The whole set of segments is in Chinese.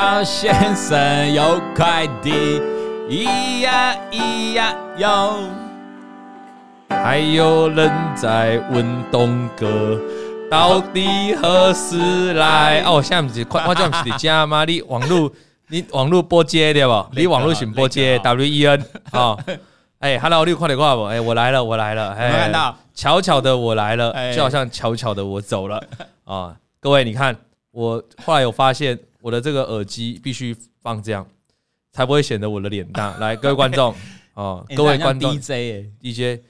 老先生有快递，咿呀咿呀哟。还有人在问东哥，到底何时来？哦，现在不是快，我叫不是家吗？你网络，你网络拨接对不？你网络选拨接 W E N 啊？哎，Hello，你快点过来不？哎，我来了，我来了。哎，看到，巧巧的我来了，就好像巧巧的我走了啊！各位，你看，我后来有发现，我的这个耳机必须放这样，才不会显得我的脸大。来，各位观众啊，各位观众，DJ，DJ，DJ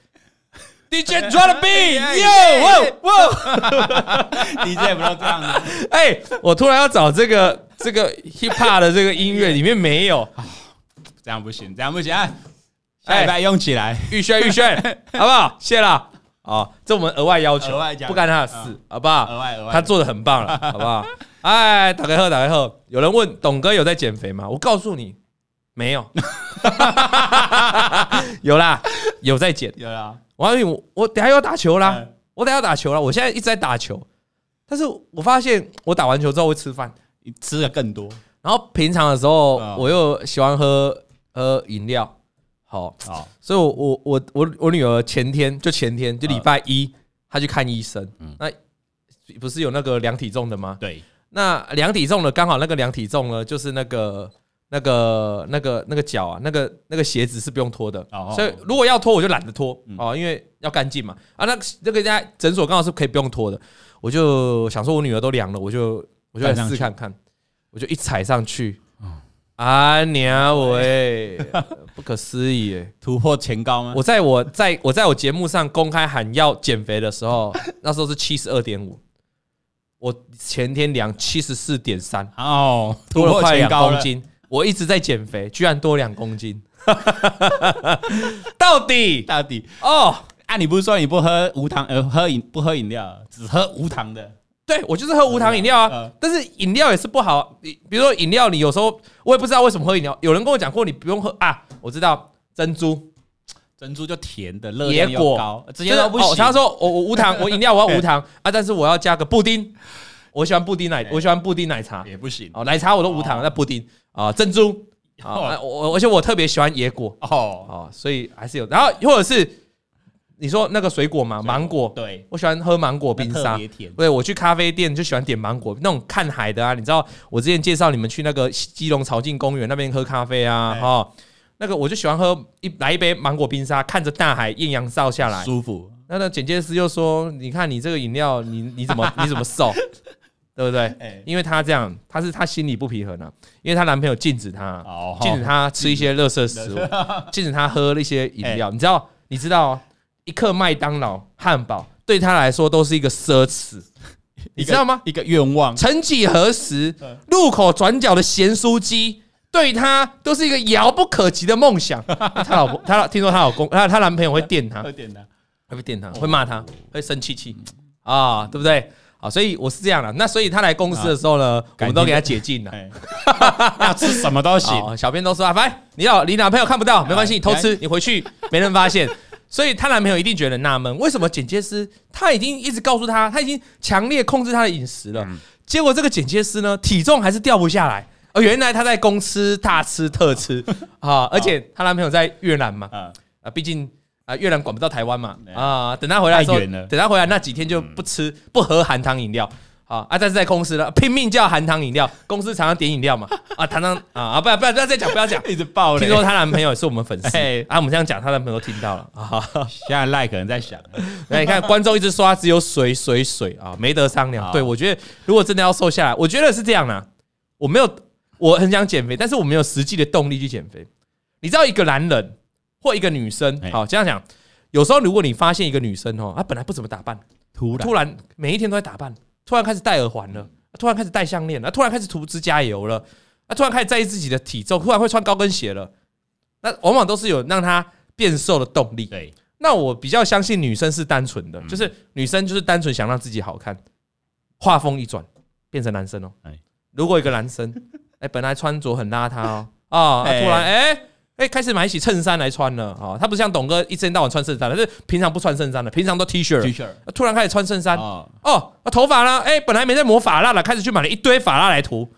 drop the beat，Yo，Wow，Wow，DJ 不要这样子。哎，我突然要找这个这个 hip hop 的这个音乐，里面没有，这样不行，这样不行。哎，来用起来，预炫预炫，好不好？谢了，啊，这我们额外要求，不干他的事，好不好？额外额外，他做的很棒了，好不好？哎，打开后，打开后，有人问董哥有在减肥吗？我告诉你，没有，有啦，有在减，有啦。我告诉你，我等下要打球啦，我等下要打球啦。我现在一直在打球，但是我发现我打完球之后会吃饭，吃的更多。然后平常的时候，我又喜欢喝喝饮料。好，好，所以我，我我我我女儿前天就前天就礼拜一，她去看医生，那不是有那个量体重的吗？对，那量体重的刚好那个量体重呢，就是那个那个那个那个脚啊，那个那个鞋子是不用脱的，所以如果要脱我就懒得脱。哦，因为要干净嘛。啊，那那个家诊所刚好是可以不用脱的，我就想说我女儿都量了，我就我就来试试看看，我就一踩上去。啊娘喂！不可思议哎，突破前高吗？我在我在我在我节目上公开喊要减肥的时候，那时候是七十二点五，我前天量七十四点三哦，突破前高公斤。我一直在减肥，居然多两公斤，到底到底哦？啊，你不是说你不喝无糖呃喝饮不喝饮料，只喝无糖的？对，我就是喝无糖饮料啊，但是饮料也是不好。你比如说饮料，你有时候我也不知道为什么喝饮料。有人跟我讲过，你不用喝啊。我知道珍珠，珍珠就甜的，热量又高，直接都不行。他说我我无糖，我饮料我要无糖啊，但是我要加个布丁。我喜欢布丁奶，我喜欢布丁奶茶也不行。哦，奶茶我都无糖，那布丁啊，珍珠啊，我而且我特别喜欢野果哦哦，所以还是有。然后或者是。你说那个水果嘛，芒果，对，我喜欢喝芒果冰沙，对，我去咖啡店就喜欢点芒果那种看海的啊。你知道我之前介绍你们去那个基隆潮境公园那边喝咖啡啊，哈，那个我就喜欢喝一来一杯芒果冰沙，看着大海艳阳照下来，舒服。那那简介师又说，你看你这个饮料，你你怎么 你怎么瘦，对不对？因为他这样，他是他心里不平衡啊，因为她男朋友禁止她，禁止她吃一些垃圾食物，禁止她喝那些饮料，你知道，你知道。一克麦当劳汉堡对他来说都是一个奢侈，你知道吗？一个愿望。曾几何时，路口转角的咸酥鸡对他都是一个遥不可及的梦想。他老婆，他听说他老公，他他男朋友会电他，会电他，会电他，会骂他，会生气气啊，对不对？啊，所以我是这样的。那所以他来公司的时候呢，我们都给他解禁了，要吃什么都行。小编都说啊，反正你要你男朋友看不到没关系，你偷吃，你回去没人发现。所以她男朋友一定觉得纳闷，为什么剪接师他已经一直告诉她，他已经强烈控制她的饮食了，结果这个剪接师呢，体重还是掉不下来。而原来他在公吃大吃特吃 啊，而且她男朋友在越南嘛，啊，毕竟啊越南管不到台湾嘛，啊，等他回来的时候，等他回来那几天就不吃不喝含糖饮料。啊！啊，但是在公司了，拼命叫含糖饮料。公司常常点饮料嘛。啊，糖糖啊啊！不要不要不要再讲，不要讲，一直爆了。听说她男朋友也是我们粉丝。啊，我们这样讲，她男朋友都听到了啊。现在赖可能在想，那你看观众一直说他只有水水水啊，没得商量。对，我觉得如果真的要瘦下来，我觉得是这样的。我没有，我很想减肥，但是我没有实际的动力去减肥。你知道，一个男人或一个女生，好这样讲，有时候如果你发现一个女生哦，她本来不怎么打扮，突突然每一天都在打扮。突然开始戴耳环了，突然开始戴项链了，突然开始涂指甲油了，啊，突然开始在意自己的体重，突然会穿高跟鞋了，那往往都是有让她变瘦的动力。对，那我比较相信女生是单纯的，就是女生就是单纯想让自己好看。话锋一转，变成男生哦。如果一个男生，哎，本来穿着很邋遢哦，啊，突然哎。哎，开始买起衬衫来穿了啊！他不像董哥一天到晚穿衬衫，他是平常不穿衬衫的，平常都 T 恤。T 恤突然开始穿衬衫哦，哦，头发呢？哎，本来没在抹发蜡了，开始去买了一堆发蜡来涂。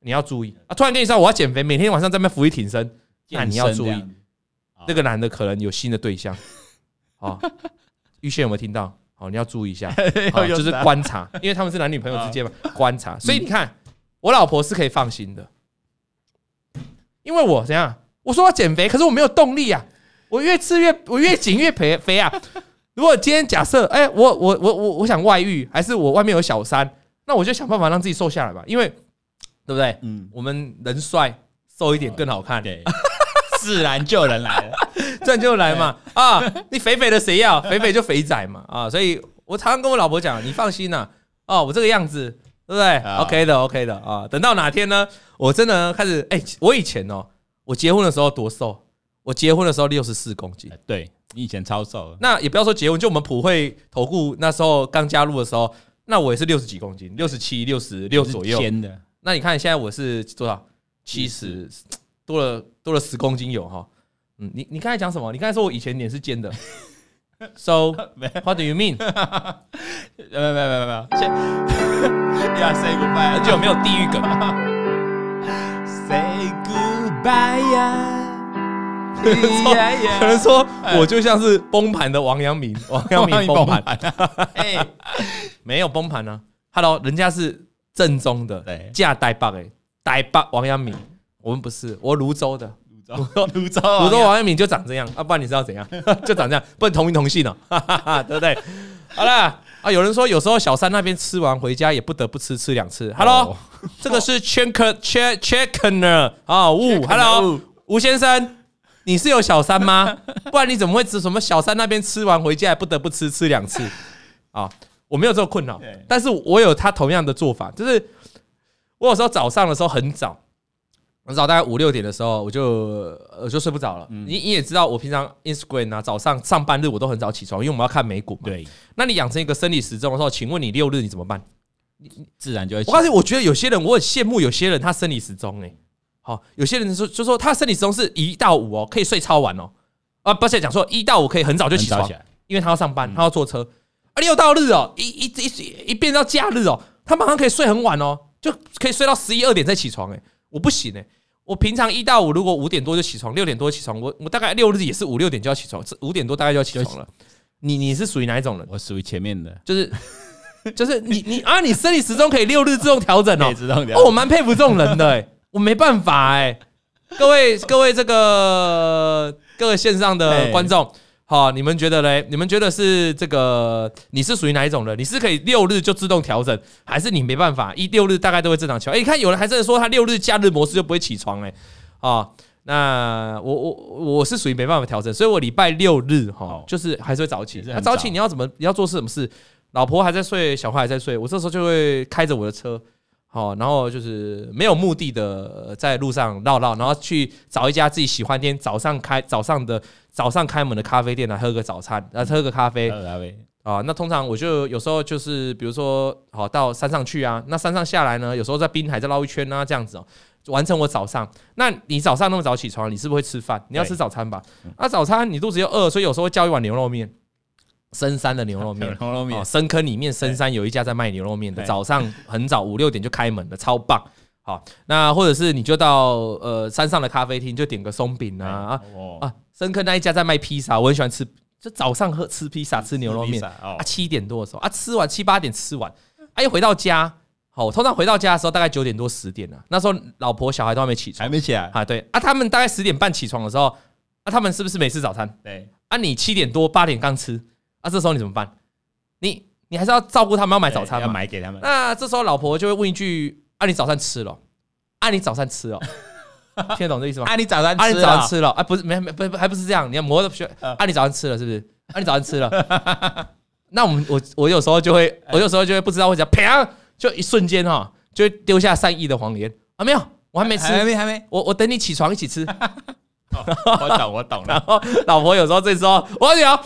你要注意啊！突然跟你说我要减肥，每天晚上在那俯卧挺身，那你要注意，那个男的可能有新的对象。啊，玉宪有没有听到？好，你要注意一下，就是观察，因为他们是男女朋友之间嘛，观察。所以你看，我老婆是可以放心的，因为我怎样？我说要减肥，可是我没有动力啊！我越吃越，我越减越肥肥啊！如果今天假设，哎，我我我我我想外遇，还是我外面有小三，那我就想办法让自己瘦下来吧，因为。对不对？嗯，我们人帅，瘦一点更好看，对，自然就人来了，自然就来嘛。啊，你肥肥的谁要？肥肥就肥仔嘛。啊，所以我常常跟我老婆讲，你放心呐，哦，我这个样子，对不对？OK 的，OK 的啊。等到哪天呢？我真的开始，哎，我以前哦，我结婚的时候多瘦，我结婚的时候六十四公斤，对，你以前超瘦。那也不要说结婚，就我们普惠投顾那时候刚加入的时候，那我也是六十几公斤，六十七、六十六左右。尖的。那你看现在我是多少？七十多了，多了十公斤有哈。嗯，你你刚才讲什么？你刚才说我以前脸是尖的。So what do you mean？没有没有没有没有。先 要 say goodbye，就没有地狱梗。Say goodbye 呀。有人说我就像是崩盘的王阳明，王阳明崩盘。哎，没有崩盘呢。Hello，人家是。正宗的，架台北哎台北王阳明，我们不是，我泸州的，泸州，泸州，泸州王阳明就长这样，啊，不然你知道怎样？就长这样，不能同名同姓哦，对不对？好了啊，有人说有时候小三那边吃完回家也不得不吃吃两次。Hello，这个是 checker checkener 啊，吴，Hello，吴先生，你是有小三吗？不然你怎么会吃什么小三那边吃完回家也不得不吃吃两次啊？我没有这个困扰，但是我有他同样的做法，就是我有时候早上的时候很早，很早大概五六点的时候，我就我就睡不着了。你你也知道，我平常 Instagram 啊，早上上班日我都很早起床，因为我们要看美股嘛。对，那你养成一个生理时钟的时候，请问你六日你怎么办？你自然就会。我发现，我觉得有些人我很羡慕，有些人他生理时钟哎，好，有些人说就说他生理时钟是一到五哦，可以睡超晚哦，啊，不是讲说一到五可以很早就起床，因为他要上班，他要坐车。啊，六到日哦，一一一一变到假日哦，他马上可以睡很晚哦，就可以睡到十一二点再起床诶，我不行诶，我平常一到五如果五点多就起床，六点多起床，我我大概六日也是五六点就要起床，五点多大概就要起床了。你你是属于哪一种人？我属于前面的，就是就是你你啊，你生理时钟可以六日自动调整哦，哦，我蛮佩服这种人的诶，我没办法诶，各位各位这个各位线上的观众。好，你们觉得嘞？你们觉得是这个？你是属于哪一种人？你是可以六日就自动调整，还是你没办法一六日大概都会正常起床？哎，你看有人还真的说他六日假日模式就不会起床哎。啊，那我我我是属于没办法调整，所以我礼拜六日哈，就是还是会早起。那早起你要怎么？你要做什么事？老婆还在睡，小孩还在睡，我这时候就会开着我的车。好，然后就是没有目的的在路上绕绕，然后去找一家自己喜欢店，早上开早上的早上开门的咖啡店来喝个早餐，然后喝个咖啡。咖啡啊，那通常我就有时候就是比如说，好到山上去啊，那山上下来呢，有时候在滨海再绕一圈啊，这样子哦，完成我早上。那你早上那么早起床，你是不是会吃饭？你要吃早餐吧？那早餐你肚子又饿，所以有时候会叫一碗牛肉面。深山的牛肉面，牛肉面，深坑里面深山有一家在卖牛肉面的，早上很早五六点就开门了，超棒。好，那或者是你就到呃山上的咖啡厅，就点个松饼啊啊，深坑那一家在卖披萨，我很喜欢吃，就早上喝吃披萨吃牛肉面。啊，七点多的时候啊，吃完七八点吃完，啊一回到家，好，通常回到家的时候大概九点多十点了，那时候老婆小孩都还没起床，还没起来。啊，对。啊，他们大概十点半起床的时候，啊，他们是不是没吃早餐？对，啊，你七点多八点刚吃。那、啊、这时候你怎么办？你你还是要照顾他们，要买早餐嘛，要买给他们。那这时候老婆就会问一句：“啊，你早餐吃了？啊，你早餐吃了？听得懂这意思吗？啊，你早餐吃了？啊，你早餐吃了？啊，不是，没没不不，还不是这样。你要磨的学。啊，你早餐吃了是不是？啊，你早餐吃了？那我们我我有时候就会，我有时候就会不知道会讲，啪，就一瞬间哈，就会丢下善意的谎言啊，没有，我还没吃，还没还没，我我等你起床一起吃。我懂我懂了。然后老婆有时候这时候我讲。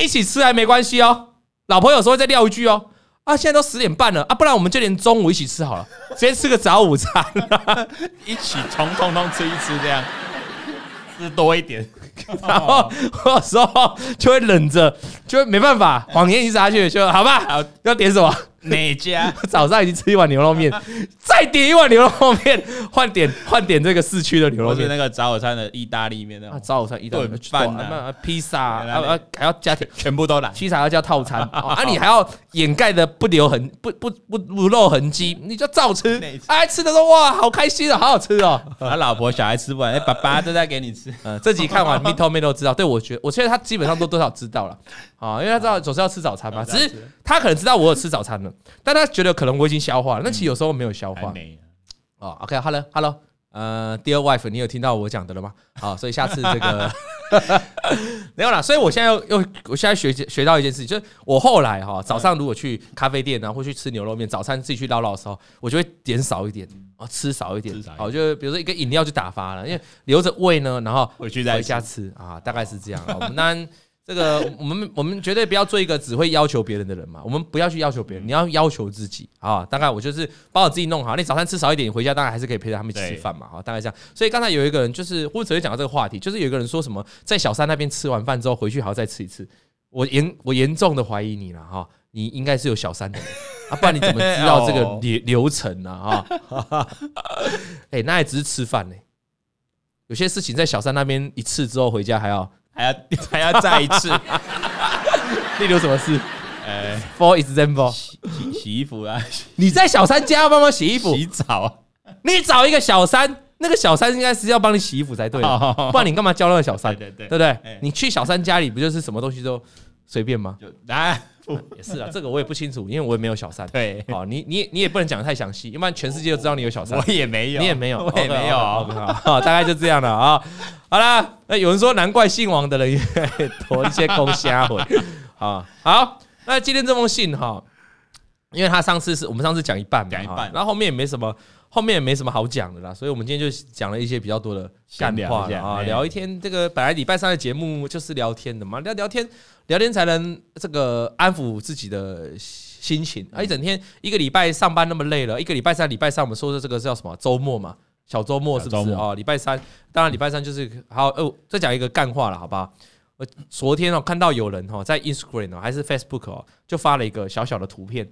一起吃还没关系哦，老婆有时候会再撂一句哦，啊，现在都十点半了啊，不然我们就连中午一起吃好了，直接吃个早午餐，一起从通通吃一吃这样，吃多一点，然后我有时候就会忍着，就会没办法，谎言一撒下去就好吧，要点什么哪家？早上已经吃一碗牛肉面，再点一碗牛肉面，换点换点这个市区的牛肉面，那个早餐的意大利面那种。早餐意大利饭披萨啊，还要加甜，全部都来。披萨要叫套餐 啊，你还要掩盖的不留痕，不不不不露痕迹，你就照吃。哎，吃的说哇，好开心啊，好好吃哦。他老婆小孩吃不完，哎，爸爸都在给你吃。嗯，这集看完，Mito 妹都知道。对我觉得，我觉得他基本上都多少知道了啊，因为他知道总是要吃早餐嘛，只是他可能知道我有吃早餐了，但他觉得可能我已经消化了，那其实有时候没有消化。哦，OK，Hello，Hello，呃，Dear Wife，你有听到我讲的了吗？好，所以下次这个 没有啦。所以我现在又又，我现在学学到一件事情，就是我后来哈早上如果去咖啡店啊，或去吃牛肉面，早餐自己去捞捞的时候，我就会点少一点啊，吃少一点。好，就比如说一个饮料就打发了，因为留着胃呢，然后回去再回家吃啊，大概是这样。我们那。这个我们我们绝对不要做一个只会要求别人的人嘛，我们不要去要求别人，你要要求自己啊。大概我就是把我自己弄好，你早餐吃少一点，你回家当然还是可以陪着他们一起吃饭嘛。好，大概这样。所以刚才有一个人就是或者会讲到这个话题，就是有一个人说什么在小三那边吃完饭之后回去还要再吃一次。我严我严重的怀疑你了哈，你应该是有小三的人啊，不然你怎么知道这个 流流程呢？啊，哎，那也只是吃饭呢，有些事情在小三那边一次之后回家还要。还要 还要再一次，例如什么事？呃，For example，洗洗洗衣服啊！你在小三家帮忙洗衣服、洗澡，你找一个小三，那个小三应该是要帮你洗衣服才对，不然你干嘛交那个小三？对对对，对不对？你去小三家里不就是什么东西都随便吗？就来。也是啊，这个我也不清楚，因为我也没有小三。对，好，你你你也不能讲得太详细，要不然全世界都知道你有小三。我也没有，你也没有，我也没有。好，大概就这样了啊。好啦，那有人说难怪姓王的人 多一些空虾回啊。好，那今天这封信哈，因为他上次是我们上次讲一半，讲一半，然后后面也没什么，后面也没什么好讲的啦，所以我们今天就讲了一些比较多的干话啊，聊一天。这个本来礼拜三的节目就是聊天的嘛，聊聊天。聊天才能这个安抚自己的心情啊！一整天一个礼拜上班那么累了，一个礼拜三、礼拜三我们说的这个叫什么？周末嘛，小周末是不是啊？礼拜三，当然礼拜三就是好哦。再讲一个干话了，好不好？我昨天哦看到有人哦在 Instagram 哦还是 Facebook 哦就发了一个小小的图片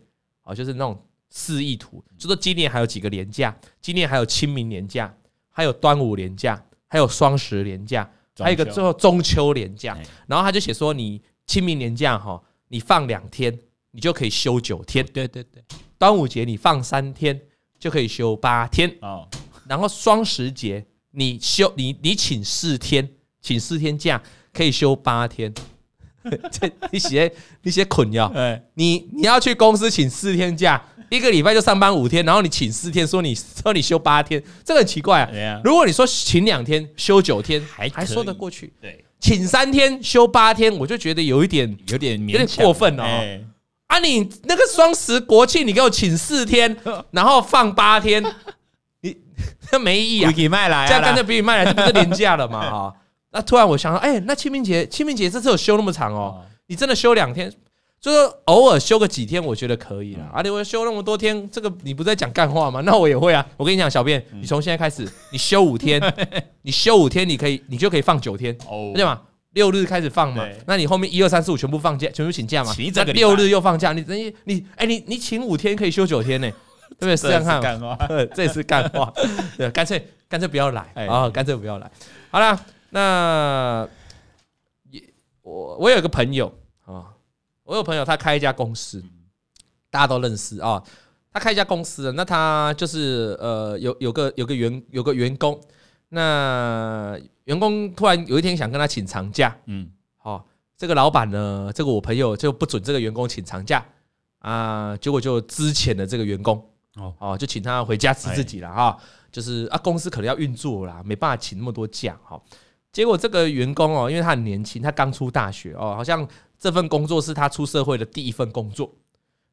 啊，就是那种示意图，就说今年还有几个年假，今年还有清明年假，还有端午年假，还有双十年假，还有一个最后中秋年假，然后他就写说你。清明年假哈，你放两天，你就可以休九天。对对对，端午节你放三天，就可以休八天。哦，然后双十节你休你你请四天，请四天假可以休八天。这你写你写捆要，你你要去公司请四天假，一个礼拜就上班五天，然后你请四天，说你说你休八天，这个很奇怪啊。如果你说请两天休九天，还还说得过去。对。请三天休八天，我就觉得有一点有点有点过分哦。啊，你那个双十国庆，你给我请四天，然后放八天，你 这没意义啊！这样干脆比你卖来，这不是廉价了嘛？哈，那突然我想到，哎，那清明节清明节这次有休那么长哦？你真的休两天？就是偶尔休个几天，我觉得可以了。啊，你会休那么多天，这个你不在讲干话吗？那我也会啊。我跟你讲，小便，你从现在开始，你休五天，你休五天，你可以，你就可以放九天，对吗？六日开始放嘛，那你后面一二三四五全部放假，全部请假嘛。那六日又放假，你等于你哎，你你请五天可以休九天呢，对不对？这样看，干话，这也是干话。对，干脆干脆不要来啊，干脆不要来。好了，那也我我有个朋友啊。我有朋友，他开一家公司，大家都认识啊。他开一家公司，那他就是呃，有有个有个员有个员工，那员工突然有一天想跟他请长假，嗯，好，这个老板呢，这个我朋友就不准这个员工请长假啊，结果就资遣了这个员工，哦，哦就请他回家吃自己了哈，就是啊，公司可能要运作啦，没办法请那么多假哈。结果这个员工哦，因为他很年轻，他刚出大学哦，好像。这份工作是他出社会的第一份工作。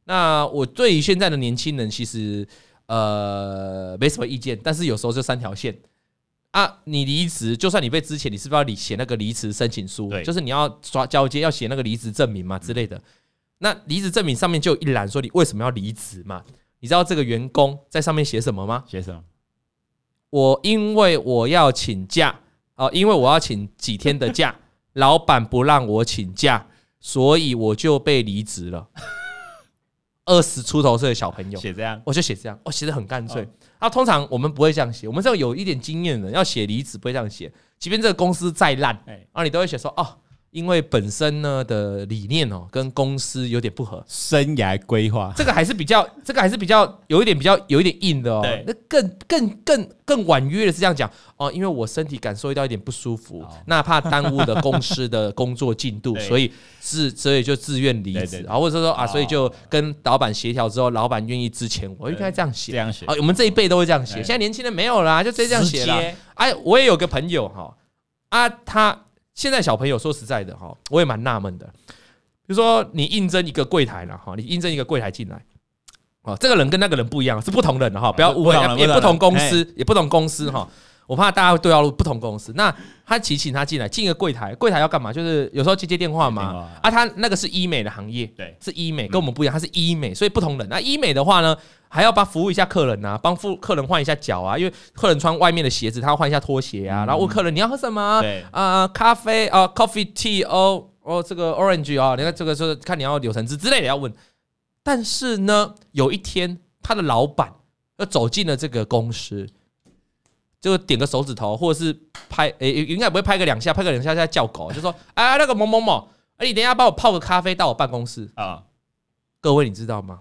那我对于现在的年轻人，其实呃没什么意见，但是有时候就三条线啊，你离职，就算你被之前，你是不是要写那个离职申请书？对，就是你要刷交接，要写那个离职证明嘛之类的。那离职证明上面就有一栏说你为什么要离职嘛？你知道这个员工在上面写什么吗？写什么？我因为我要请假哦，因为我要请几天的假，老板不让我请假。所以我就被离职了。二十出头岁的小朋友写这样，我就写这样，我写的很干脆。啊，通常我们不会这样写，我们这种有一点经验的人要写离职不会这样写，即便这个公司再烂，啊，你都会写说哦。因为本身呢的理念哦，跟公司有点不合，生涯规划。这个还是比较，这个还是比较有一点比较有一点硬的哦。那更更更更婉约的是这样讲哦，因为我身体感受到一点不舒服，那怕耽误了公司的工作进度，所以自所以就自愿离职啊，或者说啊，所以就跟老板协调之后，老板愿意资遣我，应该这样写，这样写。啊，我们这一辈都会这样写，现在年轻人没有啦，就直接这样写了。哎，我也有个朋友哈，啊，他。现在小朋友说实在的哈，我也蛮纳闷的。比如说你应征一个柜台了哈，你应征一个柜台进来，哦，这个人跟那个人不一样，是不同人的哈，不要误会，也不同公司，也不同公司哈。我怕大家都要不同公司。那他提请他进来，进一个柜台，柜台要干嘛？就是有时候接接电话嘛。啊，他那个是医美的行业，对，是医美，跟我们不一样，他是医美，所以不同人。那医美的话呢？还要帮服务一下客人呐、啊，帮付客人换一下脚啊，因为客人穿外面的鞋子，他要换一下拖鞋啊。然后问客人你要喝什么？对啊、呃，咖啡啊，coffee tea 哦哦，这个 orange 啊，你看这个是看你要柳橙汁之类的要问。但是呢，有一天他的老板要走进了这个公司，就点个手指头，或者是拍，诶、欸，应该不会拍个两下，拍个两下在叫狗，就说哎，那个某某某，哎，你等一下帮我泡个咖啡到我办公室啊。各位你知道吗？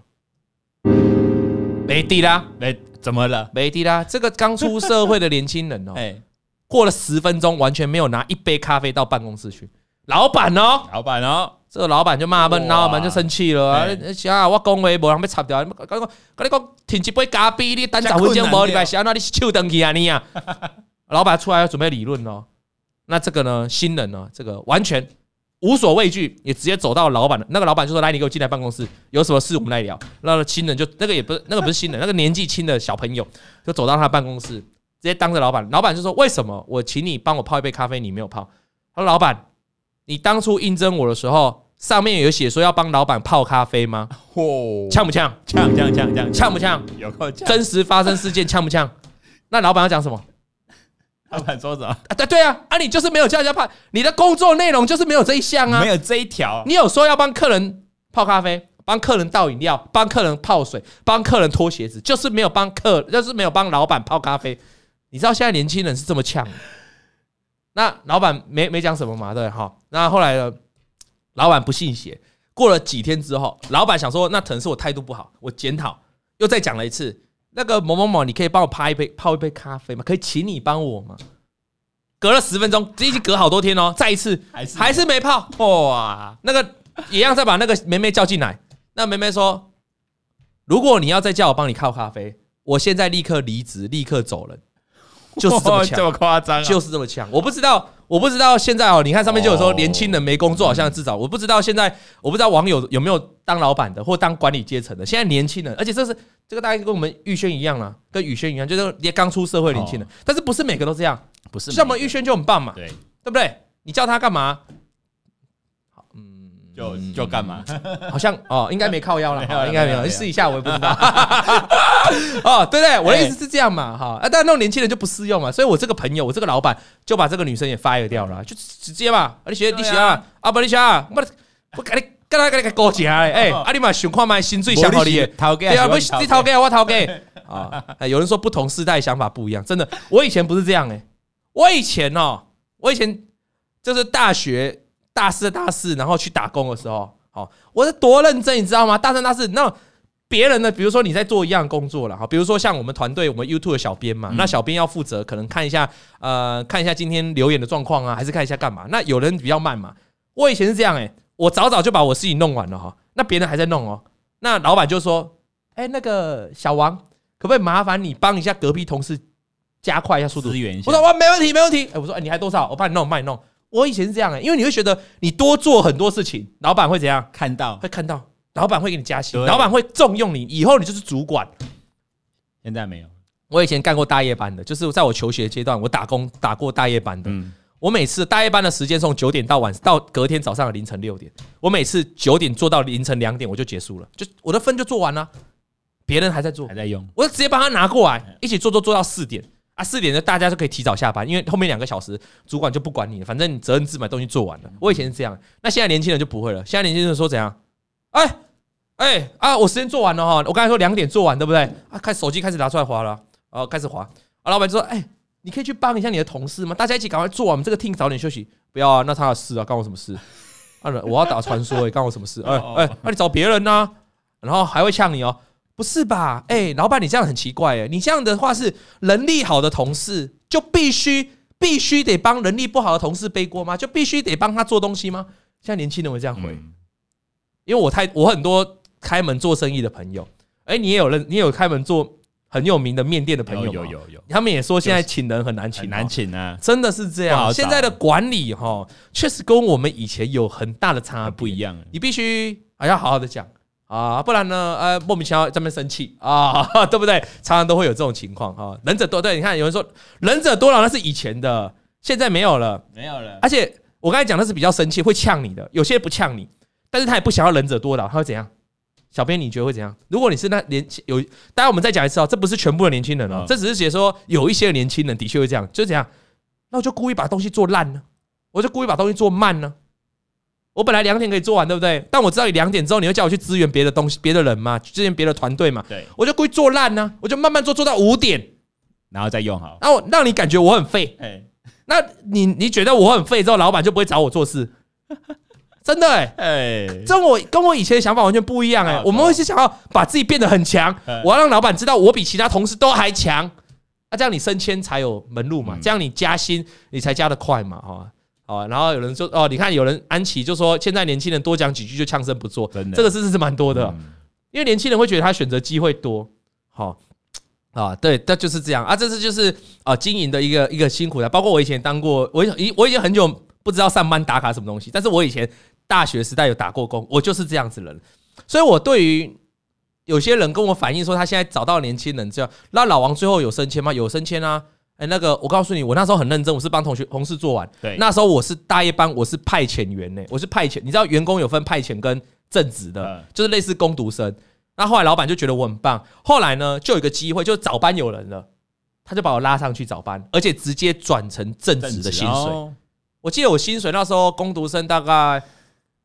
没地啦，没怎么了？没地啦，这个刚出社会的年轻人哦，过了十分钟完全没有拿一杯咖啡到办公室去。老板哦，老板哦，这个老板就骂们，老板就生气了啊！想我讲话没人被插掉，刚刚跟你讲，停一杯咖啡，你等十分钟无，你来想那你手登去啊你啊！老板出来要准备理论哦，那这个呢，新人呢，这个完全。无所畏惧，也直接走到老板的那个老板就说：“来，你给我进来办公室，有什么事我们来聊。”那个新人就那个也不是那个不是新人，那个年纪轻的小朋友就走到他办公室，直接当着老板，老板就说：“为什么我请你帮我泡一杯咖啡，你没有泡？”他说：“老板，你当初应征我的时候，上面有写说要帮老板泡咖啡吗？嚯，呛不呛？呛呛呛呛，呛不呛？有够呛！真实发生事件呛不呛？那老板要讲什么？”老板说什么？啊，对对啊，啊，你就是没有叫人家泡，你的工作内容就是没有这一项啊，没有这一条。你有说要帮客人泡咖啡，帮客人倒饮料，帮客人泡水，帮客人脱鞋子，就是没有帮客，就是没有帮老板泡咖啡。你知道现在年轻人是这么呛？那老板没没讲什么嘛？对哈。那后来呢？老板不信邪，过了几天之后，老板想说，那可能是我态度不好，我检讨，又再讲了一次。那个某某某，你可以帮我泡一杯泡一杯咖啡吗？可以请你帮我吗？隔了十分钟，这已经隔好多天哦。再一次还是还是没泡哇！那个一样，再把那个梅梅叫进来。那梅梅说：“如果你要再叫我帮你泡咖啡，我现在立刻离职，立刻走人。”就是这么强，这么夸张，就是这么强。我不知道，我不知道现在哦。你看上面就有说年轻人没工作，好像至少我不知道现在，我不知道网友有没有当老板的或当管理阶层的。现在年轻人，而且这是这个大概跟我们玉轩一样啊，跟宇轩一样，就是也刚出社会年轻人。但是不是每个都这样？不是，像我们玉轩就很棒嘛，对，对不对？你叫他干嘛嗯？就就干嘛？好像哦，应该没靠腰了，应该没有，你试一下，我也不知道。哦，对对，我的意思是这样嘛，哈，啊，但那种年轻人就不适用嘛，所以我这个朋友，我这个老板就把这个女生也 fire 掉了，就直接嘛，啊，你学你学啊，啊不你学啊，我我跟你跟他跟你高价哎，啊你嘛想看卖，薪水想好你，对啊，不是你头给我头给啊，有人说不同世代想法不一样，真的，我以前不是这样哎，我以前哦，我以前就是大学。大四大四，然后去打工的时候，好，我是多认真，你知道吗？大三大四，那别人呢？比如说你在做一样工作了，哈，比如说像我们团队，我们 YouTube 的小编嘛，那小编要负责可能看一下，呃，看一下今天留言的状况啊，还是看一下干嘛？那有人比较慢嘛？我以前是这样，诶，我早早就把我事情弄完了哈，那别人还在弄哦，那老板就说，哎，那个小王，可不可以麻烦你帮一下隔壁同事加快一下速度？我说我没问题，没问题。哎，我说，哎，你还多少？我帮你弄，帮你弄。我以前是这样的，因为你会觉得你多做很多事情，老板会怎样？看到会看到，老板会给你加薪，老板会重用你，以后你就是主管。现在没有，我以前干过大夜班的，就是在我求学阶段，我打工打过大夜班的。我每次大夜班的时间从九点到晚到隔天早上的凌晨六点，我每次九点做到凌晨两点我就结束了，就我的分就做完了，别人还在做，还在用，我就直接帮他拿过来，一起做做做到四点。啊，四点的大家就可以提早下班，因为后面两个小时主管就不管你了，反正你责任制把东西做完了。我以前是这样，那现在年轻人就不会了。现在年轻人说怎样？哎，哎啊，我时间做完了哈，我刚才说两点做完，对不对？啊，开手机开始拿出来划了，然后，开始划。啊，老板就说，哎，你可以去帮一下你的同事吗？大家一起赶快做完，我们这个 team 早点休息。不要啊，那他的事啊，关我什么事？啊，我要打传说，哎，关我什么事？哎哎，那你找别人呢？然后还会呛你哦，不是吧？哎，老板，你这样很奇怪哎，你这样的话是能力好的同事就必须。必须得帮能力不好的同事背锅吗？就必须得帮他做东西吗？现在年轻人会这样回，因为我太我很多开门做生意的朋友，哎，你也有人，你也有开门做很有名的面店的朋友，有有有，他们也说现在请人很难请，难请啊，真的是这样。现在的管理哈，确实跟我们以前有很大的差不一样。你必须还要好好的讲。啊，不然呢？呃，莫名其妙在那边生气啊，对不对？常常都会有这种情况哈。忍者多对，你看有人说忍者多劳那是以前的，现在没有了，没有了。而且我刚才讲的是比较生气，会呛你的，有些不呛你，但是他也不想要忍者多劳，他会怎样？小编你觉得会怎样？如果你是那年轻有，当然我们再讲一次哦，这不是全部的年轻人哦，这只是写说有一些年轻人的确会这样，就怎样？那我就故意把东西做烂呢，我就故意把东西做慢呢。我本来两点可以做完，对不对？但我知道你两点之后你会叫我去支援别的东西、别的人嘛，支援别的团队嘛。对，我就故意做烂呢，我就慢慢做，做到五点，然后再用好，然后让你感觉我很废。那你你觉得我很废之后，老板就不会找我做事？真的哎。哎，跟我跟我以前的想法完全不一样哎。我们会是想要把自己变得很强，我要让老板知道我比其他同事都还强，那这样你升迁才有门路嘛，这样你加薪你才加得快嘛，哈。哦，然后有人说哦，你看有人安琪就说，现在年轻人多讲几句就呛声不做，真的，这个事实是蛮多的，因为年轻人会觉得他选择机会多，好啊，对，那就是这样。啊，这是就是啊经营的一个一个辛苦的，包括我以前当过，我已我已经很久不知道上班打卡什么东西，但是我以前大学时代有打过工，我就是这样子人，所以我对于有些人跟我反映说他现在找到年轻人这样，那老王最后有升迁吗？有升迁啊。哎，那个，我告诉你，我那时候很认真，我是帮同学同事做完。对，那时候我是大夜班，我是派遣员呢，我是派遣。你知道员工有分派遣跟正职的，就是类似工读生。那后来老板就觉得我很棒，后来呢，就有一个机会，就早班有人了，他就把我拉上去早班，而且直接转成正职的薪水。我记得我薪水那时候工读生大概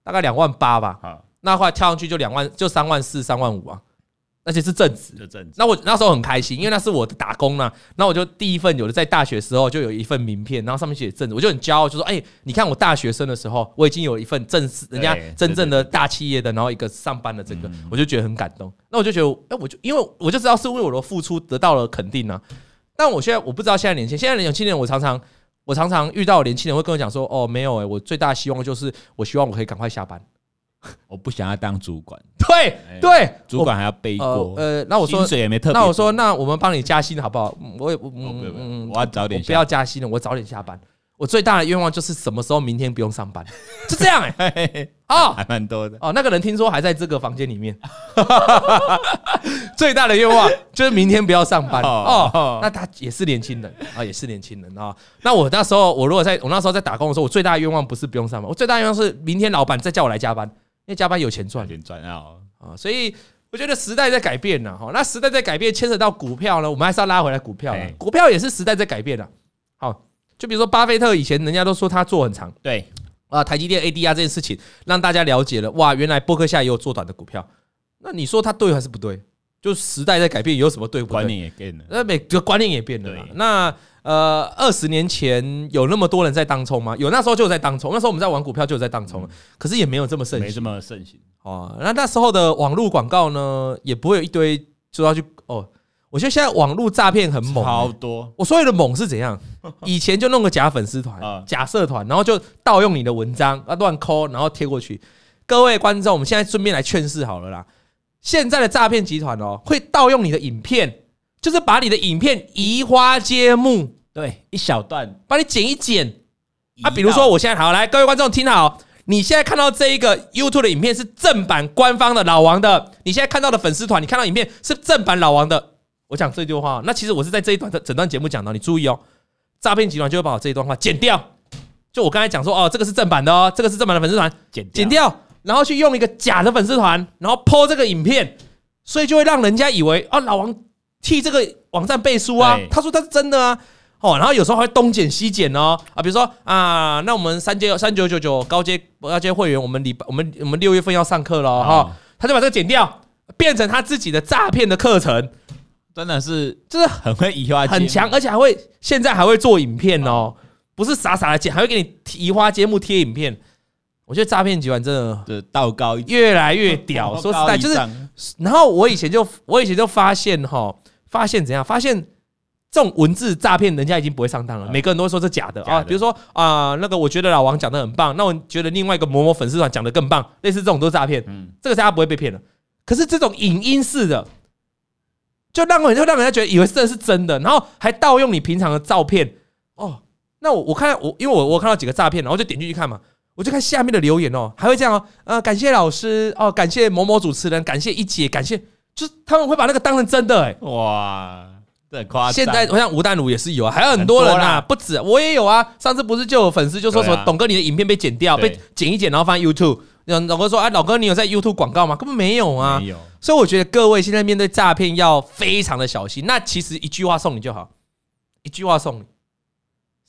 大概两万八吧，那后来跳上去就两万，就三万四、三万五啊。而且是正职，那我那时候很开心，因为那是我的打工呢。那我就第一份有的在大学时候就有一份名片，然后上面写正职，我就很骄傲，就说：“哎，你看我大学生的时候，我已经有一份正式人家真正的大企业的，然后一个上班的这个，我就觉得很感动。那我就觉得，哎，我就因为我就知道是为我的付出得到了肯定呢。但我现在我不知道现在年轻，现在年轻人，我常常我常常遇到年轻人会跟我讲说：哦，没有哎，我最大的希望就是我希望我可以赶快下班。”我不想要当主管，对对，主管还要背锅。呃，那我说薪水也没特别。那我说，那我们帮你加薪好不好？我也不，嗯嗯，我要早点，不要加薪了，我早点下班。我最大的愿望就是什么时候明天不用上班，就这样哎。哦，还蛮多的哦。那个人听说还在这个房间里面。最大的愿望就是明天不要上班哦。那他也是年轻人啊，也是年轻人啊。那我那时候，我如果在我那时候在打工的时候，我最大的愿望不是不用上班，我最大的愿望是明天老板再叫我来加班。因为加班有钱赚，钱赚啊！啊，所以我觉得时代在改变了哈。那时代在改变，牵扯到股票呢，我们还是要拉回来股票。股票也是时代在改变了。好，就比如说巴菲特以前人家都说他做很长，对啊，台积电 ADR 这件事情让大家了解了，哇，原来波克夏也有做短的股票。那你说他对还是不对？就时代在改变，有什么对不对？观念也变了，那每个观念也变了。那呃，二十年前有那么多人在当冲吗？有，那时候就有在当冲。那时候我们在玩股票就有在当冲，可是也没有这么盛行，没这么盛行哦。那那时候的网络广告呢，也不会有一堆说要去哦。我觉得现在网络诈骗很猛，好多。我所谓的猛是怎样？以前就弄个假粉丝团、假社团，然后就盗用你的文章啊，乱抠，然后贴过去。各位观众，我们现在顺便来劝示好了啦。现在的诈骗集团哦，会盗用你的影片。就是把你的影片移花接木，对，一小段，帮你剪一剪啊。比如说，我现在好来，各位观众听好，你现在看到这一个 YouTube 的影片是正版官方的老王的，你现在看到的粉丝团，你看到影片是正版老王的。我讲这句话，那其实我是在这一段的整段节目讲到，你注意哦，诈骗集团就会把我这一段话剪掉。就我刚才讲说，哦，这个是正版的哦，这个是正版的粉丝团，剪剪掉，然后去用一个假的粉丝团，然后 po 这个影片，所以就会让人家以为啊，老王。替这个网站背书啊，他说他是真的啊，哦，然后有时候还会东剪西剪哦，啊，比如说啊，那我们三阶三九九九高阶高阶会员，我们礼拜我们我们六月份要上课了哈，他就把这个剪掉，变成他自己的诈骗的课程，真的是就是很会移花很强，而且还会现在还会做影片哦，不是傻傻的剪，还会给你移花接木贴影片。我觉得诈骗集团真的道高越来越屌，说实在就是，然后我以前就我以前就发现哈，发现怎样？发现这种文字诈骗，人家已经不会上当了，每个人都会说是假的啊。比如说啊，那个我觉得老王讲的很棒，那我觉得另外一个某某粉丝团讲的更棒，类似这种都是诈骗。嗯，这个大家不会被骗了。可是这种影音式的，就让人就让人家觉得以为这是真的，然后还盗用你平常的照片哦。那我我看我因为我我看到几个诈骗，然后就点进去看嘛。我就看下面的留言哦，还会这样哦，呃，感谢老师哦，感谢某某主持人，感谢一姐，感谢，就是他们会把那个当成真的哎，哇，很夸张。现在我想吴淡如也是有啊，还有很多人啊，不止，我也有啊。上次不是就有粉丝就说什么，董哥你的影片被剪掉，被剪一剪，然后放 YouTube。老哥说，哎，老哥你有在 YouTube 广告吗？根本没有啊，没有。所以我觉得各位现在面对诈骗要非常的小心。那其实一句话送你就好，一句话送你，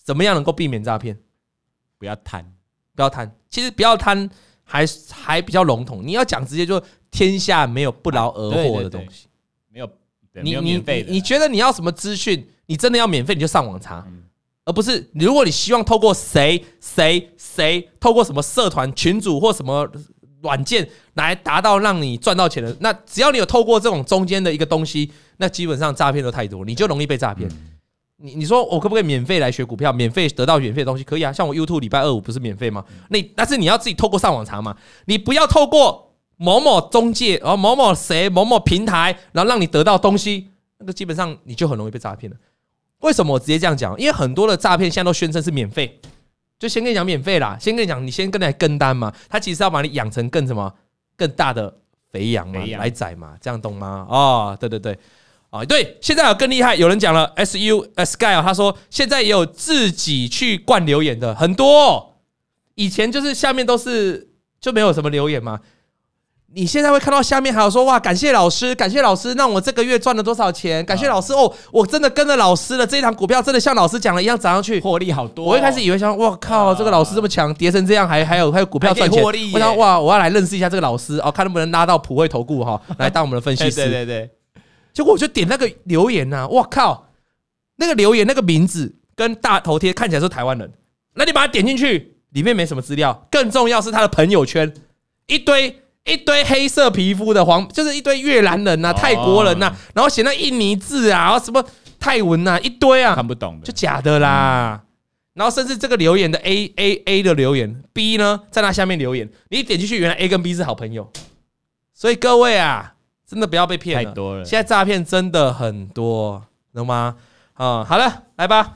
怎么样能够避免诈骗？不要贪。不要贪，其实不要贪还还比较笼统。你要讲直接，就天下没有不劳而获的东西，你你你你觉得你要什么资讯，你真的要免费，你就上网查，而不是如果你希望透过谁谁谁，透过什么社团群组或什么软件来达到让你赚到钱的，那只要你有透过这种中间的一个东西，那基本上诈骗都太多，你就容易被诈骗。你你说我可不可以免费来学股票，免费得到免费的东西？可以啊，像我 YouTube 礼拜二五不是免费吗？那但是你要自己透过上网查嘛，你不要透过某某中介，然后某某谁某某平台，然后让你得到东西，那个基本上你就很容易被诈骗了。为什么我直接这样讲？因为很多的诈骗现在都宣称是免费，就先跟你讲免费啦，先跟你讲，你先跟来跟单嘛，他其实要把你养成更什么更大的肥羊嘛，羊来宰嘛，这样懂吗？哦，对对对。啊，对，现在有更厉害，有人讲了，S U Sky 他说现在也有自己去灌留言的很多，哦，以前就是下面都是就没有什么留言嘛，你现在会看到下面还有说哇，感谢老师，感谢老师，那我这个月赚了多少钱？感谢老师哦，我真的跟着老师了，这一档股票真的像老师讲的一样涨上去，获利好多，哦。我一开始以为想，哇靠，这个老师这么强，跌成这样还还有还有股票赚钱，我想哇，我要来认识一下这个老师哦，看能不能拉到普惠投顾哈，来当我们的分析师。对对对。结果我就点那个留言呐，我靠，那个留言那个名字跟大头贴看起来是台湾人，那你把它点进去，里面没什么资料，更重要是他的朋友圈一堆一堆黑色皮肤的黄，就是一堆越南人呐、泰国人呐，然后写那印尼字啊，然后什么泰文呐，一堆啊，看不懂的，就假的啦。然后甚至这个留言的 A A A 的留言 B 呢，在那下面留言，你一点进去，原来 A 跟 B 是好朋友，所以各位啊。真的不要被骗了，太多了。现在诈骗真的很多，懂吗？啊，好了，来吧。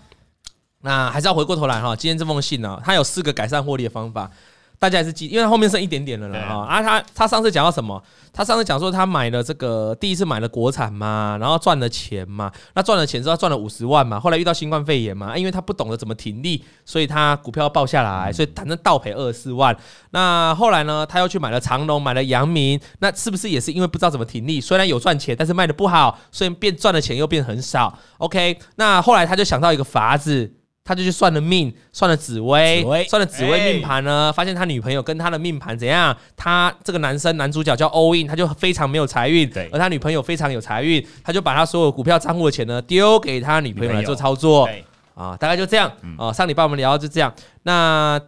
那还是要回过头来哈，今天这封信呢，它有四个改善获利的方法。大家还是记，因为后面剩一点点了了哈。啊，他他上次讲到什么？他上次讲说他买了这个第一次买了国产嘛，然后赚了钱嘛。那赚了钱之后赚了五十万嘛。后来遇到新冠肺炎嘛，因为他不懂得怎么停利，所以他股票爆下来，所以反正倒赔二十四万。那后来呢，他又去买了长隆，买了阳明。那是不是也是因为不知道怎么停利？虽然有赚钱，但是卖的不好，所以变赚的钱又变很少。OK，那后来他就想到一个法子。他就去算了命，算了紫薇算了紫薇命盘呢，欸、发现他女朋友跟他的命盘怎样？他这个男生男主角叫 All In，他就非常没有财运，而他女朋友非常有财运，他就把他所有股票账户的钱呢丢给他女朋友来做操作，啊，大概就这样啊。上礼拜我们聊到就这样，那。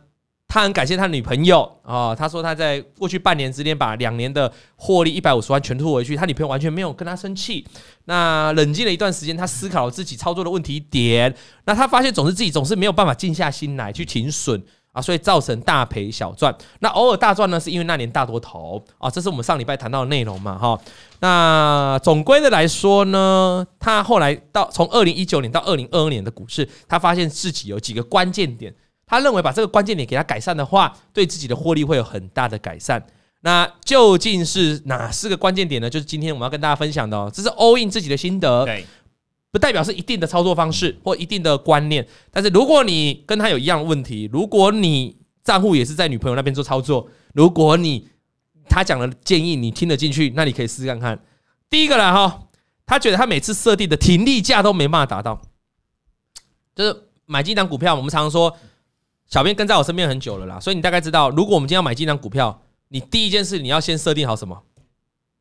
他很感谢他女朋友啊，他说他在过去半年之间把两年的获利一百五十万全吐回去，他女朋友完全没有跟他生气。那冷静了一段时间，他思考了自己操作的问题点，那他发现总是自己总是没有办法静下心来去停损啊，所以造成大赔小赚。那偶尔大赚呢，是因为那年大多头啊，这是我们上礼拜谈到的内容嘛哈。那总归的来说呢，他后来到从二零一九年到二零二二年的股市，他发现自己有几个关键点。他认为把这个关键点给他改善的话，对自己的获利会有很大的改善。那究竟是哪四个关键点呢？就是今天我们要跟大家分享的哦。这是 all in 自己的心得，对，不代表是一定的操作方式或一定的观念。但是如果你跟他有一样的问题，如果你账户也是在女朋友那边做操作，如果你他讲的建议你听得进去，那你可以试试看看。第一个啦哈，他觉得他每次设定的停利价都没办法达到，就是买进一档股票，我们常常说。小编跟在我身边很久了啦，所以你大概知道，如果我们今天要买进档股票，你第一件事你要先设定好什么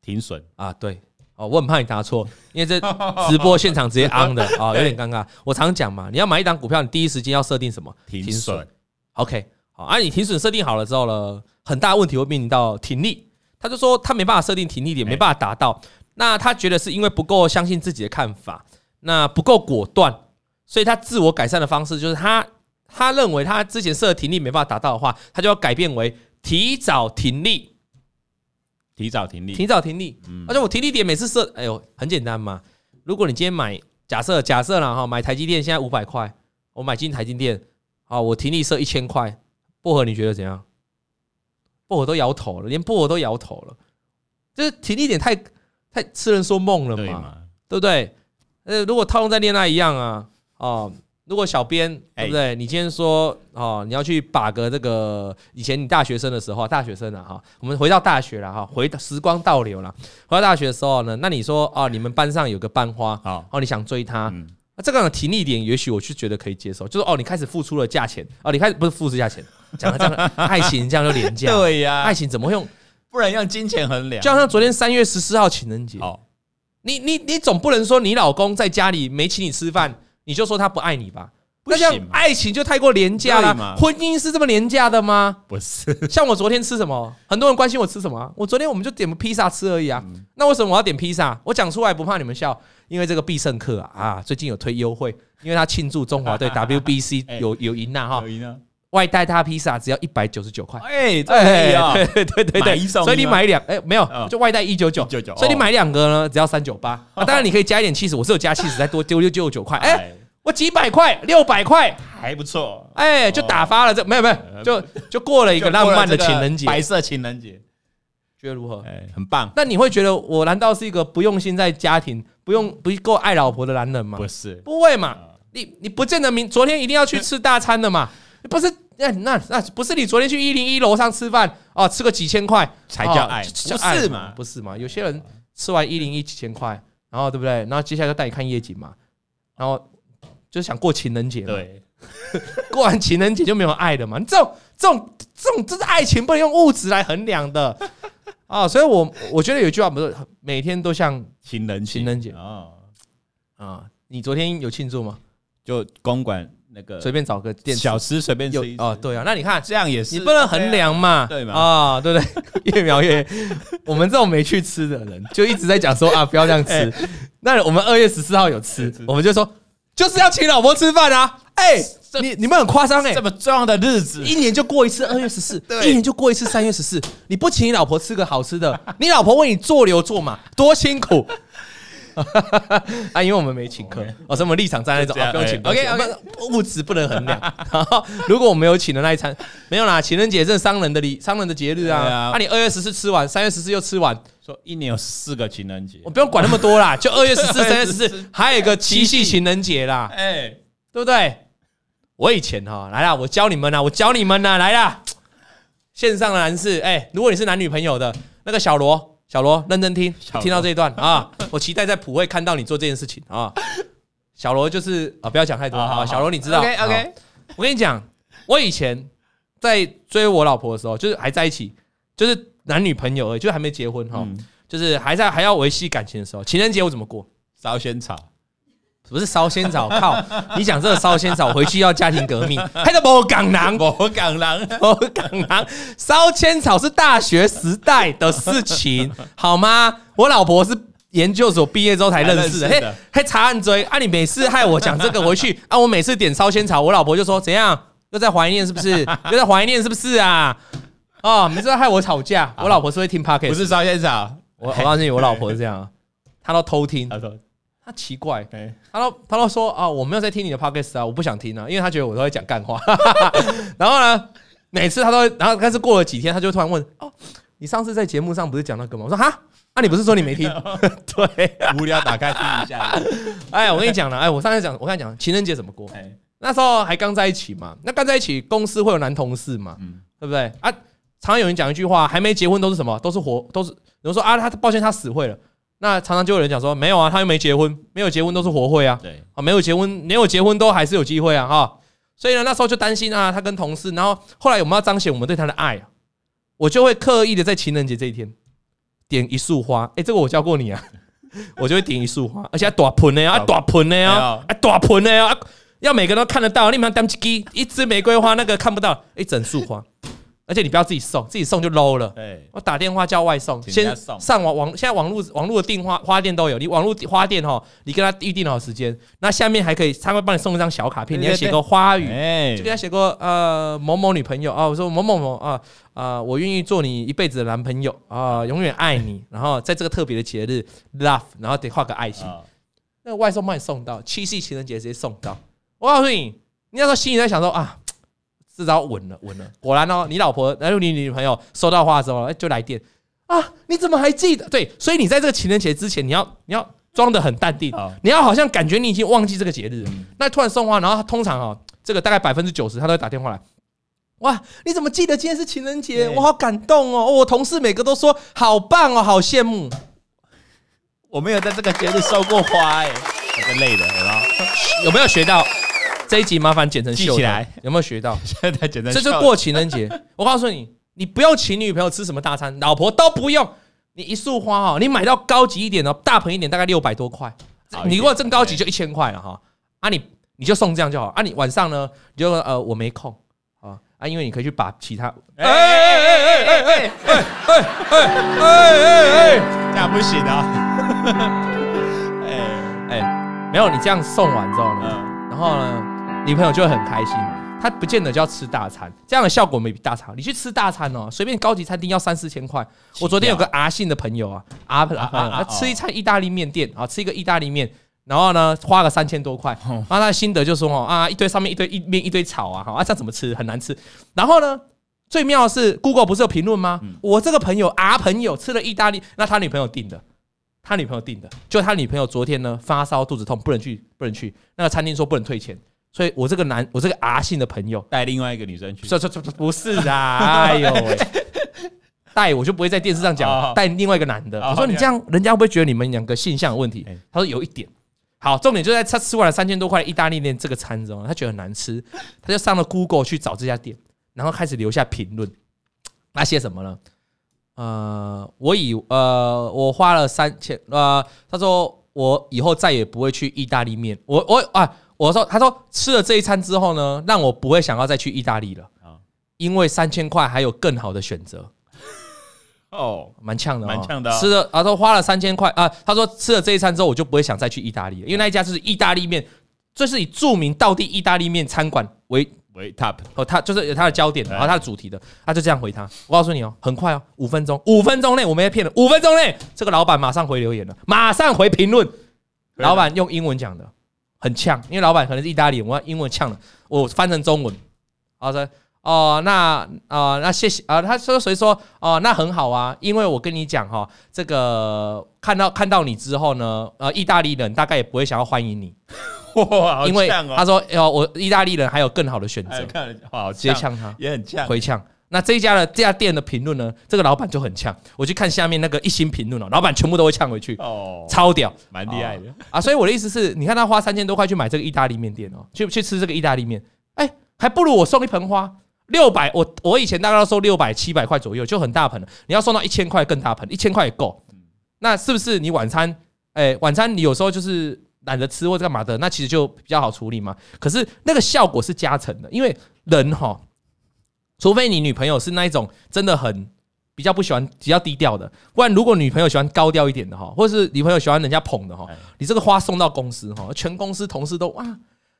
停损啊，对哦，我很怕你答错，因为这 直播现场直接 on 的啊，有点尴尬。我常讲嘛，你要买一档股票，你第一时间要设定什么？停损。OK，好，啊，你停损设定好了之后呢，很大问题会面临到停利。他就说他没办法设定停利点，没办法达到。那他觉得是因为不够相信自己的看法，那不够果断，所以他自我改善的方式就是他他认为他之前设的停利没办法达到的话，他就要改变为提早停利。提早停利，提早停利。而且我停利点每次设，哎呦，很简单嘛。如果你今天买，假设假设了哈，买台积电现在五百块，我买进台积电，啊，我停利设一千块，薄荷你觉得怎样？薄荷都摇头了，连薄荷都摇头了，就是停利点太太痴人说梦了嘛，对不对？呃，如果套用在恋爱一样啊，哦。如果小编对不对？你今天说哦，你要去把个这个以前你大学生的时候，大学生了哈，我们回到大学了哈，回时光倒流了，回到大学的时候呢，那你说哦，你们班上有个班花，哦，你想追她，那这个的停利点，也许我是觉得可以接受，就是哦，你开始付出了价钱，哦，你开始不是付出价钱，讲了这样，爱情这样就廉价，对呀，爱情怎么用？不能用金钱衡量，就像昨天三月十四号情人节，哦，你你你总不能说你老公在家里没请你吃饭。你就说他不爱你吧？那像爱情就太过廉价了。婚姻是这么廉价的吗？不是。像我昨天吃什么？很多人关心我吃什么。我昨天我们就点个披萨吃而已啊。那为什么我要点披萨？我讲出来不怕你们笑，因为这个必胜客啊，啊，最近有推优惠，因为他庆祝中华队 WBC 有有赢了哈。外带他披萨只要一百九十九块。哎，对对对对对，所以你买两哎没有，就外带一九九，所以你买两个呢，只要三九八。啊，当然你可以加一点起司，我是有加起司，再多丢六九九块。哎。我几百块，六百块还不错，哎，就打发了这没有没有，就就过了一个浪漫的情人节，白色情人节，觉得如何？哎，很棒。那你会觉得我难道是一个不用心在家庭、不用不够爱老婆的男人吗？不是，不会嘛？你你不见得明昨天一定要去吃大餐的嘛？不是，那那那不是你昨天去一零一楼上吃饭哦，吃个几千块才叫爱？不是嘛？不是嘛？有些人吃完一零一几千块，然后对不对？然后接下来就带你看夜景嘛，然后。就想过情人节嘛，对，过完情人节就没有爱了嘛？你这种这种这种，这是爱情不能用物质来衡量的啊！所以我我觉得有句话不是每天都像情人情人节啊啊！你昨天有庆祝吗？就公馆那个随便找个店小吃随便吃哦，对啊，那你看这样也是，你不能衡量嘛，对嘛。啊，对不对？越描越，我们这种没去吃的人就一直在讲说啊，不要这样吃。那我们二月十四号有吃，我们就说。就是要请老婆吃饭啊！哎，你你们很夸张哎，这么重要的日子，一年就过一次二月十四，一年就过一次三月十四，你不请你老婆吃个好吃的，你老婆为你做牛做马，多辛苦 啊！因为我们没请客，哦，所以我们立场站在那种，不用请。OK OK，物质不能衡量。如果我没有请的那一餐，没有啦，情人节是商人的礼，商人的节日啊。那你二月十四吃完，三月十四又吃完。说一年有四个情人节，我不用管那么多啦，就二月十四、三月十四，还有一个七夕情人节啦，哎，对不对？我以前哈来啦，我教你们啦，我教你们啦，来啦！线上的男士，哎，如果你是男女朋友的，那个小罗，小罗认真听，听到这一段啊，我期待在普惠看到你做这件事情啊。小罗就是啊，不要讲太多啊，小罗你知道？OK OK，我跟你讲，我以前在追我老婆的时候，就是还在一起，就是。男女朋友而已，就还没结婚哈，嗯、就是还在还要维系感情的时候，情人节我怎么过？烧仙草，不是烧仙草，靠！你讲这个烧仙草，回去要家庭革命，还是某港男，某港男，某港男，烧仙草是大学时代的事情，好吗？我老婆是研究所毕业之后才认识的，嘿，还查案追啊！你每次害我讲这个回去啊，我每次点烧仙草，我老婆就说怎样？又在怀念是不是？又在怀念是不是啊？哦，你知道害我吵架，我老婆是会听 p o c k e t 不是烧仙草。我我告诉你，我老婆是这样，她都偷听。她说她奇怪，他都他都说啊，我没有在听你的 Podcast 啊，我不想听啊，因为他觉得我都在讲干话。然后呢，每次他都，然后但是过了几天，他就突然问哦，你上次在节目上不是讲那个吗？我说哈，啊你不是说你没听？对，无聊打开听一下。哎，我跟你讲了，哎，我上次讲，我跟你讲，情人节怎么过？那时候还刚在一起嘛，那刚在一起，公司会有男同事嘛，对不对啊？常常有人讲一句话，还没结婚都是什么？都是活，都是有人说啊，他抱歉他死会了。那常常就有人讲说，没有啊，他又没结婚，没有结婚都是活会啊。对啊，没有结婚，没有结婚都还是有机会啊哈。所以呢，那时候就担心啊，他跟同事，然后后来我们要彰显我们对他的爱啊，我就会刻意的在情人节这一天点一束花。哎，这个我教过你啊，我就会点一束花，而且大盆的啊，大盆的啊，大盆的啊，要每个人都看得到。你们当机一支玫瑰花那个看不到，一整束花。而且你不要自己送，自己送就 low 了。我打电话叫外送，先上网网，现在网络网络的订花花店都有。你网络花店哈，你跟他预定好时间，那下面还可以，他会帮你送一张小卡片，你要写个花语，就给他写个呃某某女朋友啊，我说某某某啊啊，我愿意做你一辈子的男朋友啊，永远爱你。然后在这个特别的节日 love，然后得画个爱心。那个外送帮你送到，七夕情人节直接送到。我告诉你，你那时候心里在想说啊。至少稳了，稳了。果然哦，你老婆，然后你女朋友收到花之后，哎，就来电啊！你怎么还记得？对，所以你在这个情人节之前，你要你要装的很淡定，你要好像感觉你已经忘记这个节日。那突然送花，然后通常哦，这个大概百分之九十他都会打电话来。哇，你怎么记得今天是情人节？我好感动哦！我同事每个都说好棒哦，好羡慕。我没有在这个节日收过花，哎，我真累了，有没有？有没有学到？这一集麻烦剪成秀起来，有没有学到？现在剪成这就是过情人节。我告诉你，你不用请女朋友吃什么大餐，老婆都不用。你一束花哦，你买到高级一点的，大盆一点，大概六百多块。你如果真高级就一千块了哈。啊，你你就送这样就好。啊，你晚上呢，你就呃我没空啊啊，因为你可以去把其他。哎哎哎哎哎哎哎哎哎哎哎，这样不行啊。哎哎，没有，你这样送完之后呢，然后呢？女朋友就会很开心，她不见得就要吃大餐，这样的效果没比大餐。你去吃大餐哦，随便高级餐厅要三四千块。我昨天有个阿信的朋友啊阿啊啊，吃一餐意大利面店啊，吃一个意大利面，然后呢花个三千多块，然后他的心得就说哦啊，一堆上面一堆一面一堆草啊，好啊这样怎么吃很难吃。然后呢，最妙的是 Google 不是有评论吗？我这个朋友阿朋友吃了意大利，那他女朋友订的，他女朋友订的，就他女朋友昨天呢发烧肚子痛，不能去不能去，那个餐厅说不能退钱。所以我这个男，我这个 R 姓的朋友带另外一个女生去，这这这不是的，哎呦喂，带我就不会在电视上讲，带另外一个男的。我说你这样，人家会不会觉得你们两个性向有问题？他说有一点。好，重点就在他吃完了三千多块意大利面这个餐之后，他觉得很难吃，他就上了 Google 去找这家店，然后开始留下评论。那写什么呢？呃，我以呃，我花了三千，呃，他说我以后再也不会去意大利面，我我啊。我说，他说吃了这一餐之后呢，让我不会想要再去意大利了啊，因为三千块还有更好的选择。哦，蛮呛的，蛮呛的。吃了，他说花了三千块啊，他说吃了这一餐之后，我就不会想再去意大利了，因为那一家就是意大利面，这是以著名道地意大利面餐馆为为 top 哦，他就是有他的焦点，然后他的主题的，他就这样回他。我告诉你哦，很快哦，五分钟，五分钟内我没骗了，五分钟内这个老板马上回留言了，马上回评论，老板用英文讲的。很呛，因为老板可能是意大利人，我要英文呛了，我翻成中文。好的，哦，那啊、呃，那谢谢啊、呃。他说，所以说，哦、呃，那很好啊，因为我跟你讲哈，这个看到看到你之后呢，呃，意大利人大概也不会想要欢迎你。哇，因为他说，哦，我意大利人还有更好的选择。看，好，直接呛他，也很呛，回呛。那这一家的这家店的评论呢？这个老板就很呛，我去看下面那个一星评论哦，老板全部都会呛回去哦，超屌，蛮厉害的啊！所以我的意思是，你看他花三千多块去买这个意大利面店哦，去去吃这个意大利面，哎，还不如我送一盆花六百，我我以前大概要收六百七百块左右，就很大盆了。你要送到一千块更大盆，一千块也够。那是不是你晚餐？哎，晚餐你有时候就是懒得吃或者干嘛的，那其实就比较好处理嘛。可是那个效果是加成的，因为人哈。除非你女朋友是那一种真的很比较不喜欢比较低调的，不然如果女朋友喜欢高调一点的哈，或者是女朋友喜欢人家捧的哈，你这个花送到公司哈，全公司同事都哇，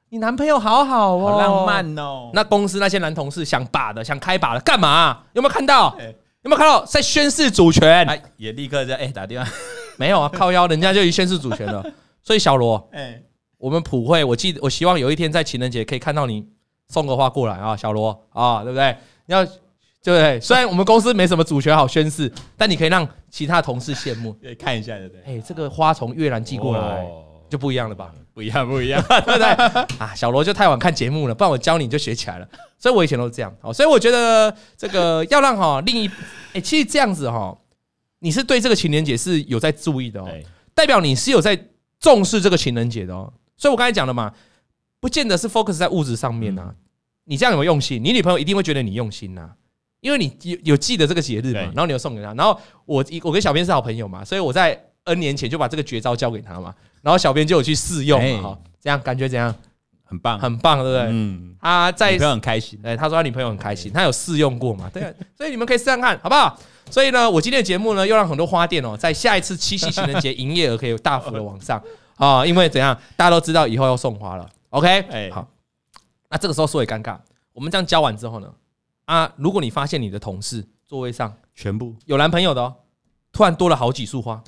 你男朋友好好哦，好浪漫哦。那公司那些男同事想把的想开把的干嘛？有没有看到？有没有看到在宣誓主权？也立刻在哎打电话，没有啊，靠腰，人家就已宣誓主权了。所以小罗，哎，我们普惠，我记得我希望有一天在情人节可以看到你。送个花过来啊，小罗啊，对不对？要对不对？虽然我们公司没什么主权好宣誓，但你可以让其他同事羡慕，看一下，对不对？哎，这个花从越南寄过来，就不一样了吧？不一样，不一样，对不对？啊，小罗就太晚看节目了，不然我教你就学起来了。所以我以前都是这样，哦，所以我觉得这个要让哈另一，哎，其实这样子哈，你是对这个情人节是有在注意的哦，代表你是有在重视这个情人节的哦。所以我刚才讲了嘛。不见得是 focus 在物质上面呐，你这样有没有用心？你女朋友一定会觉得你用心呐，因为你有有记得这个节日嘛，然后你又送给她，然后我我跟小编是好朋友嘛，所以我在 N 年前就把这个绝招教给他嘛，然后小编就有去试用哈，这样？感觉怎样？很棒，很棒，对不对？嗯，他在女朋友很开心，哎，他说他女朋友很开心，他有试用过嘛？对，所以你们可以试试看，好不好？所以呢，我今天的节目呢，又让很多花店哦，在下一次七夕情人节营业额可以有大幅的往上。啊，因为怎样？大家都知道以后要送花了，OK？哎，好，那这个时候说也尴尬，我们这样教完之后呢，啊，如果你发现你的同事座位上全部有男朋友的哦，突然多了好几束花，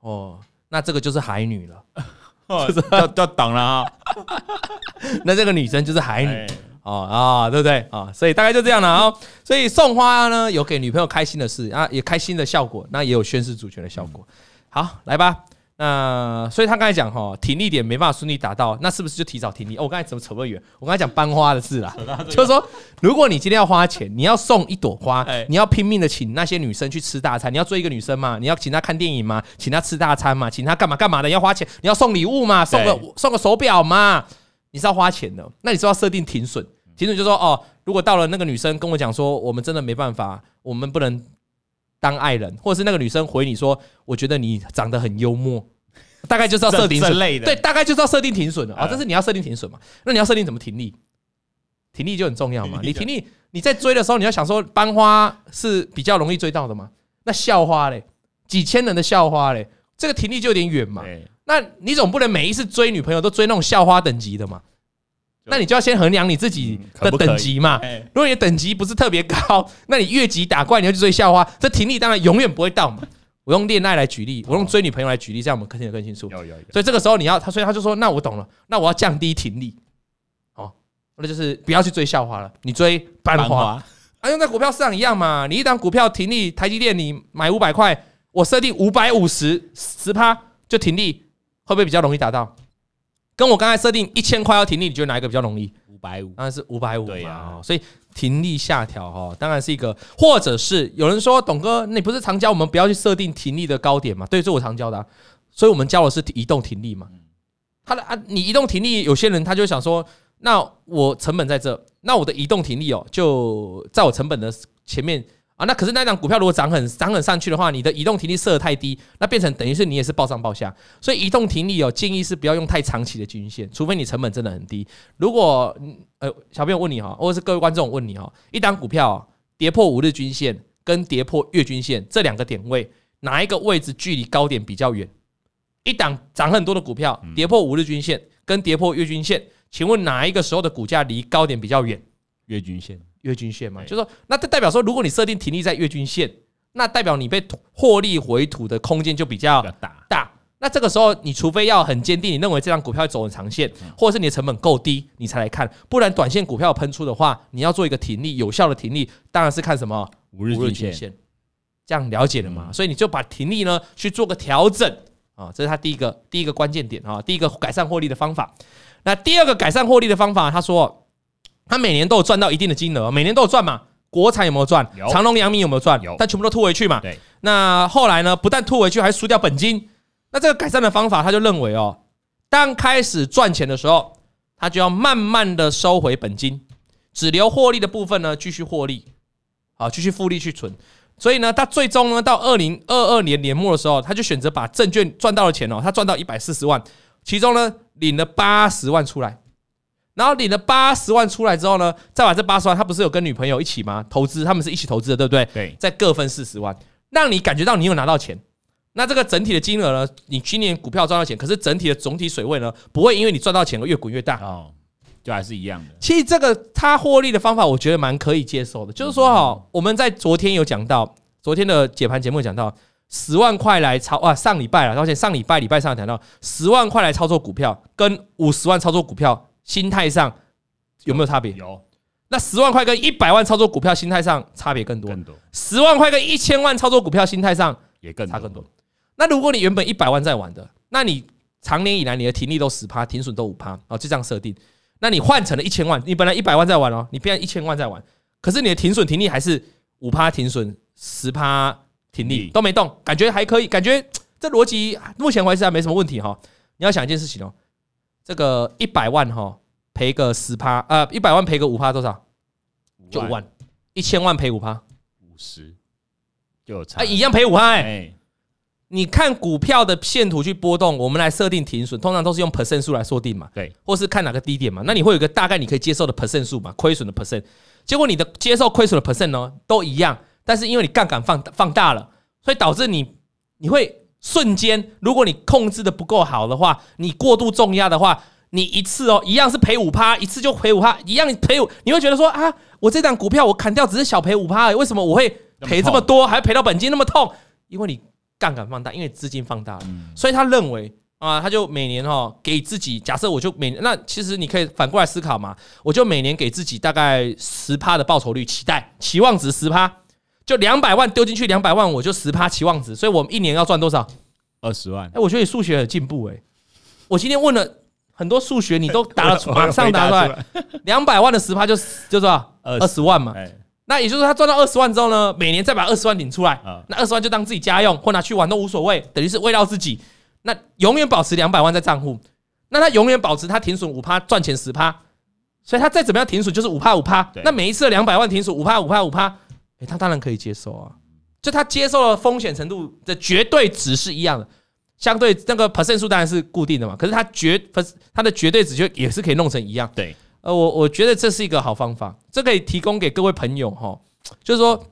哦，那这个就是海女了。就是要要挡了啊！那这个女生就是海女哦啊，对不对啊？所以大概就这样了啊。所以送花呢，有给女朋友开心的事啊，也开心的效果，那也有宣示主权的效果。好，来吧。那所以他刚才讲哈，停利点没办法顺利达到，那是不是就提早停利？哦，我刚才怎么扯不远？我刚才讲班花的事啦，就是说，如果你今天要花钱，你要送一朵花，你要拼命的请那些女生去吃大餐，你要追一个女生嘛，你要请她看电影嘛，请她吃大餐嘛，请她干嘛干嘛的，你要花钱，你要送礼物嘛，送个送个手表嘛，你是要花钱的，那你是要设定停损，停损就是说哦，如果到了那个女生跟我讲说，我们真的没办法，我们不能当爱人，或者是那个女生回你说，我觉得你长得很幽默。大概就是要设定这类的，对，大概就是要设定停损了啊。这是你要设定停损嘛？那你要设定怎么停利？停利就很重要嘛。你停利，你在追的时候，你要想说班花是比较容易追到的嘛？那校花嘞，几千人的校花嘞，这个停利就有点远嘛。那你总不能每一次追女朋友都追那种校花等级的嘛？那你就要先衡量你自己的等级嘛。如果你的等级不是特别高，那你越级打怪，你要去追校花，这停力当然永远不会到嘛。我用恋爱来举例，我用追女朋友来举例，这样我们听得更清楚。所以这个时候你要他，所以他就说：“那我懂了，那我要降低停力，哦，那就是不要去追校花了，你追班花。啊，用在股票市场一样嘛，你一档股票停利，台积电你买五百块，我设定五百五十十趴就停利，会不会比较容易达到？跟我刚才设定一千块要停利，你觉得哪一个比较容易？五百五，当然是五百五嘛。对呀，所以。停利下调哈，当然是一个，或者是有人说，董哥，你不是常教我们不要去设定停利的高点嘛？对，这我常教的，啊，所以我们教的是移动停利嘛。他的啊，你移动停利，有些人他就想说，那我成本在这，那我的移动停利哦，就在我成本的前面。啊，那可是那张股票如果涨很涨很上去的话，你的移动停利设得太低，那变成等于是你也是暴上暴下。所以移动停利哦，建议是不要用太长期的均线，除非你成本真的很低。如果呃，小朋友问你哈，或者是各位观众问你哈，一档股票跌破五日均线跟跌破月均线这两个点位，哪一个位置距离高点比较远？一档涨很多的股票跌破五日均线跟跌破月均线，请问哪一个时候的股价离高点比较远？月均线。月均线嘛，就是说，那这代表说，如果你设定停利在月均线，那代表你被获利回吐的空间就比较大。大，那这个时候，你除非要很坚定，你认为这张股票走很长线，或者是你的成本够低，你才来看。不然，短线股票喷出的话，你要做一个停利，有效的停利，当然是看什么五日均线。这样了解了吗？所以你就把停利呢去做个调整啊，这是他第一个第一个关键点啊，第一个改善获利的方法。那第二个改善获利的方法，他说。他每年都有赚到一定的金额，每年都有赚嘛？国产有没有赚？有。长隆、阳明有没有赚？有。但全部都吐回去嘛？对。那后来呢？不但吐回去，还输掉本金。那这个改善的方法，他就认为哦，当开始赚钱的时候，他就要慢慢的收回本金，只留获利的部分呢，继续获利，好，继续复利去存。所以呢，他最终呢，到二零二二年年末的时候，他就选择把证券赚到的钱哦，他赚到一百四十万，其中呢，领了八十万出来。然后领了八十万出来之后呢，再把这八十万，他不是有跟女朋友一起吗？投资，他们是一起投资的，对不对？对。再各分四十万，让你感觉到你有拿到钱。那这个整体的金额呢？你今年股票赚到钱，可是整体的总体水位呢，不会因为你赚到钱而越滚越大哦，就还是一样的。其实这个他获利的方法，我觉得蛮可以接受的。就是说哈，我们在昨天有讲到，昨天的解盘节目讲到十万块来操啊，上礼拜了，而且上礼拜礼拜上讲到十万块来操作股票，跟五十万操作股票。心态上有没有差别？有。那十万块跟一百万操作股票，心态上差别更多。更多。十万块跟一千万操作股票，心态上也更差更多。那如果你原本一百万在玩的，那你长年以来你的停利都十趴，停损都五趴，哦，就这样设定。那你换成了一千万，你本来一百万在玩哦，你变成一千万在玩，可是你的停损停利还是五趴停损，十趴停利都没动，感觉还可以，感觉这逻辑目前为止还没什么问题哈。你要想一件事情哦。这个一百万哈赔个十趴，呃，一百万赔个五趴多少？就五万，一千万赔五趴，五十就有差，啊，一样赔五趴哎。哎，你看股票的线图去波动，我们来设定停损，通常都是用 percent 数来设定嘛，对，或是看哪个低点嘛。那你会有一个大概你可以接受的 percent 数嘛，亏损的 percent。结果你的接受亏损的 percent 呢都一样，但是因为你杠杆放放大了，所以导致你你会瞬间，如果你控制的不够好的话，你过度重压的话，你一次哦一样是赔五趴，一次就赔五趴，一样赔五，你会觉得说啊，我这档股票我砍掉只是小赔五趴，为什么我会赔这么多，还赔到本金那么痛？因为你杠杆放大，因为资金放大了，所以他认为。啊，他就每年哈给自己，假设我就每年，那其实你可以反过来思考嘛，我就每年给自己大概十趴的报酬率，期待期望值十趴，就两百万丢进去两百万，我就十趴期望值，所以我们一年要赚多少？二十万。哎，我觉得你数学有进步哎，我今天问了很多数学，你都答了，马上答出来，两百万的十趴就就多少？二十万嘛。那也就是说，他赚到二十万之后呢，每年再把二十万领出来，那二十万就当自己家用或拿去玩都无所谓，等于是喂到自己。那永远保持两百万在账户，那他永远保持他停损五趴赚钱十趴，所以他再怎么样停损就是五趴五趴。那每一次两百万停损五趴五趴五趴，哎，他当然可以接受啊。就他接受的风险程度的绝对值是一样的，相对那个 percent 数当然是固定的嘛。可是他绝他的绝对值就也是可以弄成一样。对，呃，我我觉得这是一个好方法，这可以提供给各位朋友哈，就是说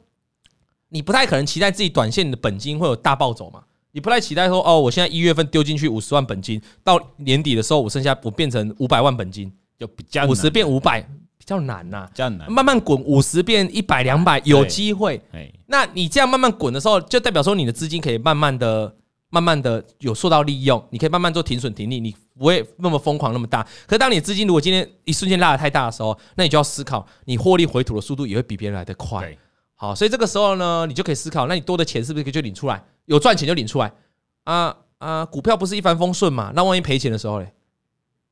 你不太可能期待自己短线的本金会有大暴走嘛。你不太期待说哦，我现在一月份丢进去五十万本金，到年底的时候我剩下我变成五百万本金，就比较五十变五百比较难呐，比较难。慢慢滚，五十变一百两百有机会。那你这样慢慢滚的时候，就代表说你的资金可以慢慢的、慢慢的有受到利用，你可以慢慢做停损停利，你不会那么疯狂那么大。可是当你资金如果今天一瞬间拉的太大的时候，那你就要思考，你获利回吐的速度也会比别人来得快。好，所以这个时候呢，你就可以思考，那你多的钱是不是可以就领出来？有赚钱就领出来。啊啊！股票不是一帆风顺嘛？那万一赔钱的时候嘞？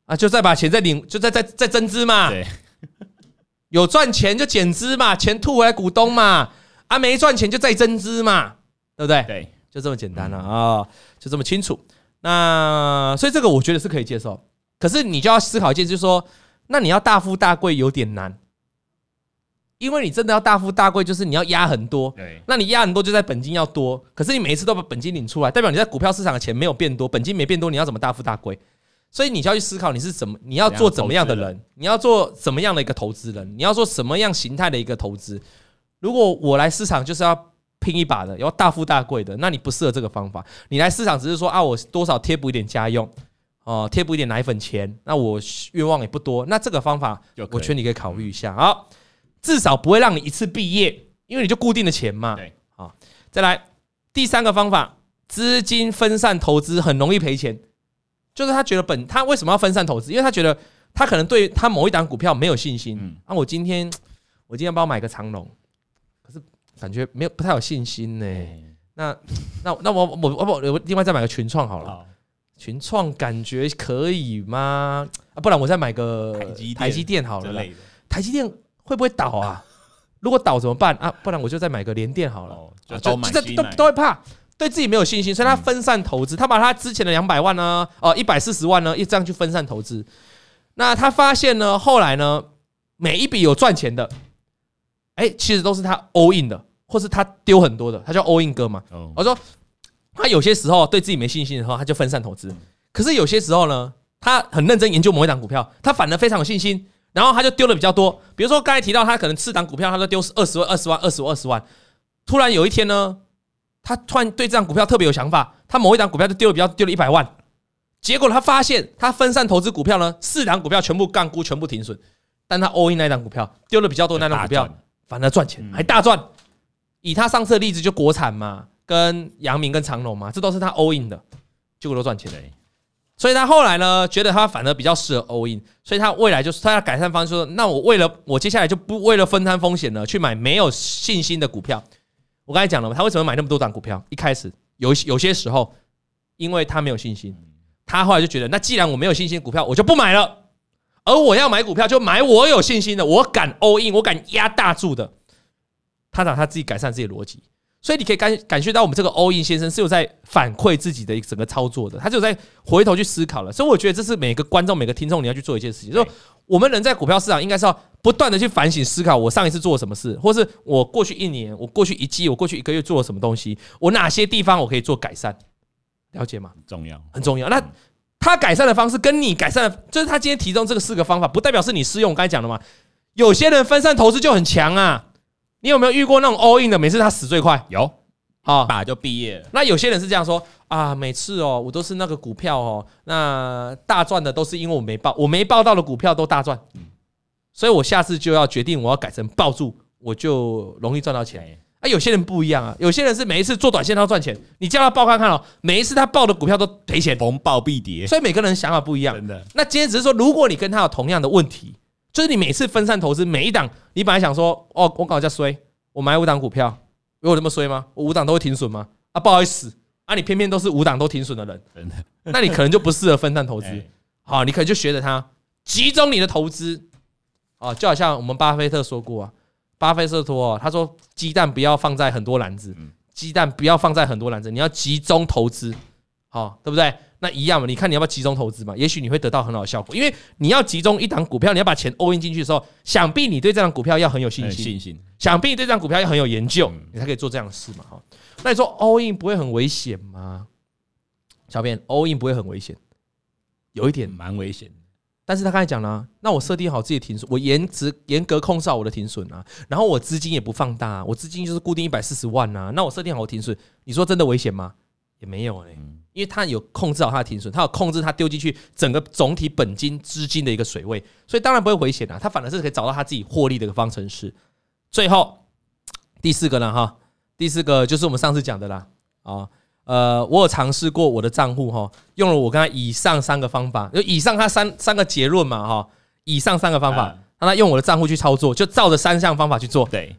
啊，就再把钱再领，就再再再增资嘛。对，有赚钱就减资嘛，钱吐回来股东嘛。啊，没赚钱就再增资嘛，对不对？对，就这么简单了啊，就这么清楚。那所以这个我觉得是可以接受，可是你就要思考一件，就是说，那你要大富大贵有点难。因为你真的要大富大贵，就是你要压很多。对，那你压很多就在本金要多，可是你每一次都把本金领出来，代表你在股票市场的钱没有变多，本金没变多，你要怎么大富大贵？所以你就要去思考你是怎么，你要做怎么样的人，你要做怎么样的一个投资人，你要做什么样形态的一个投资。如果我来市场就是要拼一把的，要大富大贵的，那你不适合这个方法。你来市场只是说啊，我多少贴补一点家用，哦，贴补一点奶粉钱，那我愿望也不多，那这个方法我劝你可以考虑一下。好。至少不会让你一次毕业，因为你就固定的钱嘛。对，好，再来第三个方法，资金分散投资很容易赔钱，就是他觉得本他为什么要分散投资？因为他觉得他可能对他某一档股票没有信心。嗯，啊，我今天我今天帮我买个长龙，可是感觉没有不太有信心呢。那那那我我我我另外再买个群创好了，群创感觉可以吗？啊，不然我再买个台积电好了，台积电。会不会倒啊？如果倒怎么办啊？不然我就再买个联电好了。就都都都会怕，对自己没有信心，所以他分散投资。他把他之前的两百万呢，哦，一百四十万呢，一这样去分散投资。那他发现呢，后来呢，每一笔有赚钱的，哎，其实都是他 all in 的，或是他丢很多的，他叫 all in 哥嘛。我说他有些时候对自己没信心的时候，他就分散投资。可是有些时候呢，他很认真研究某一档股票，他反而非常有信心。然后他就丢的比较多，比如说刚才提到他可能四档股票，他都丢二十万、二十万、二十万、二十万。突然有一天呢，他突然对这档股票特别有想法，他某一档股票就丢了比较丢了一百万。结果他发现他分散投资股票呢，四档股票全部杠估，全部停损，但他 all in 那档股票丢了比较多那档股票反而赚钱，还大赚。以他上次的例子就国产嘛，跟阳明跟长隆嘛，这都是他 all in 的，结果都赚钱了。所以他后来呢，觉得他反而比较适合 all in，所以他未来就是他要改善方式说，那我为了我接下来就不为了分摊风险了，去买没有信心的股票。我刚才讲了嘛，他为什么买那么多档股票？一开始有有些时候，因为他没有信心，他后来就觉得，那既然我没有信心股票，我就不买了。而我要买股票，就买我有信心的，我敢 all in，我敢压大注的。他讲他自己改善自己的逻辑。所以你可以感感觉到我们这个 all in 先生是有在反馈自己的一整个操作的，他就在回头去思考了。所以我觉得这是每个观众、每个听众你要去做一件事情，就是我们人在股票市场应该是要不断的去反省思考，我上一次做了什么事，或是我过去一年、我过去一季、我过去一个月做了什么东西，我哪些地方我可以做改善，了解吗？很重要，很重要。那他改善的方式跟你改善的，就是他今天提供这个四个方法，不代表是你适用。我刚才讲的嘛，有些人分散投资就很强啊。你有没有遇过那种 all in 的？每次他死最快，有啊，打就毕业了。那有些人是这样说啊，每次哦，我都是那个股票哦，那大赚的都是因为我没报，我没报到的股票都大赚，所以我下次就要决定我要改成抱住，我就容易赚到钱。啊，有些人不一样啊，有些人是每一次做短线都要赚钱，你叫他报看看哦，每一次他报的股票都赔钱，逢报必跌。所以每个人想法不一样。真的。那今天只是说，如果你跟他有同样的问题。就是你每次分散投资，每一档你本来想说，哦，我搞一下衰，我买五档股票，有我这么衰吗？我五档都会停损吗？啊，不好意思，啊，你偏偏都是五档都停损的人，真的，那你可能就不适合分散投资。好，你可能就学着他，集中你的投资。啊，就好像我们巴菲特说过啊，巴菲特说，他说鸡蛋不要放在很多篮子，鸡蛋不要放在很多篮子，你要集中投资，好，对不对？那一样嘛，你看你要不要集中投资嘛？也许你会得到很好的效果，因为你要集中一档股票，你要把钱 all in 进去的时候，想必你对这档股票要很有信心，信心，想必你对这档股票要很有研究，你才可以做这样的事嘛。哈，那你说 all in 不会很危险吗？小编 all in 不会很危险，有一点蛮危险。但是他刚才讲了，那我设定好自己的停损，我严值严格控制好我的停损啊，然后我资金也不放大，我资金就是固定一百四十万啊，那我设定好我停损，你说真的危险吗？也没有哎。因为他有控制好他的停损，他有控制他丢进去整个总体本金资金的一个水位，所以当然不会回险啊。他反而是可以找到他自己获利的一个方程式。最后第四个呢，哈，第四个就是我们上次讲的啦，啊，呃，我有尝试过我的账户哈，用了我刚才以上三个方法，就以上他三三个结论嘛，哈，以上三个方法，让他用我的账户去操作，就照着三项方法去做。对，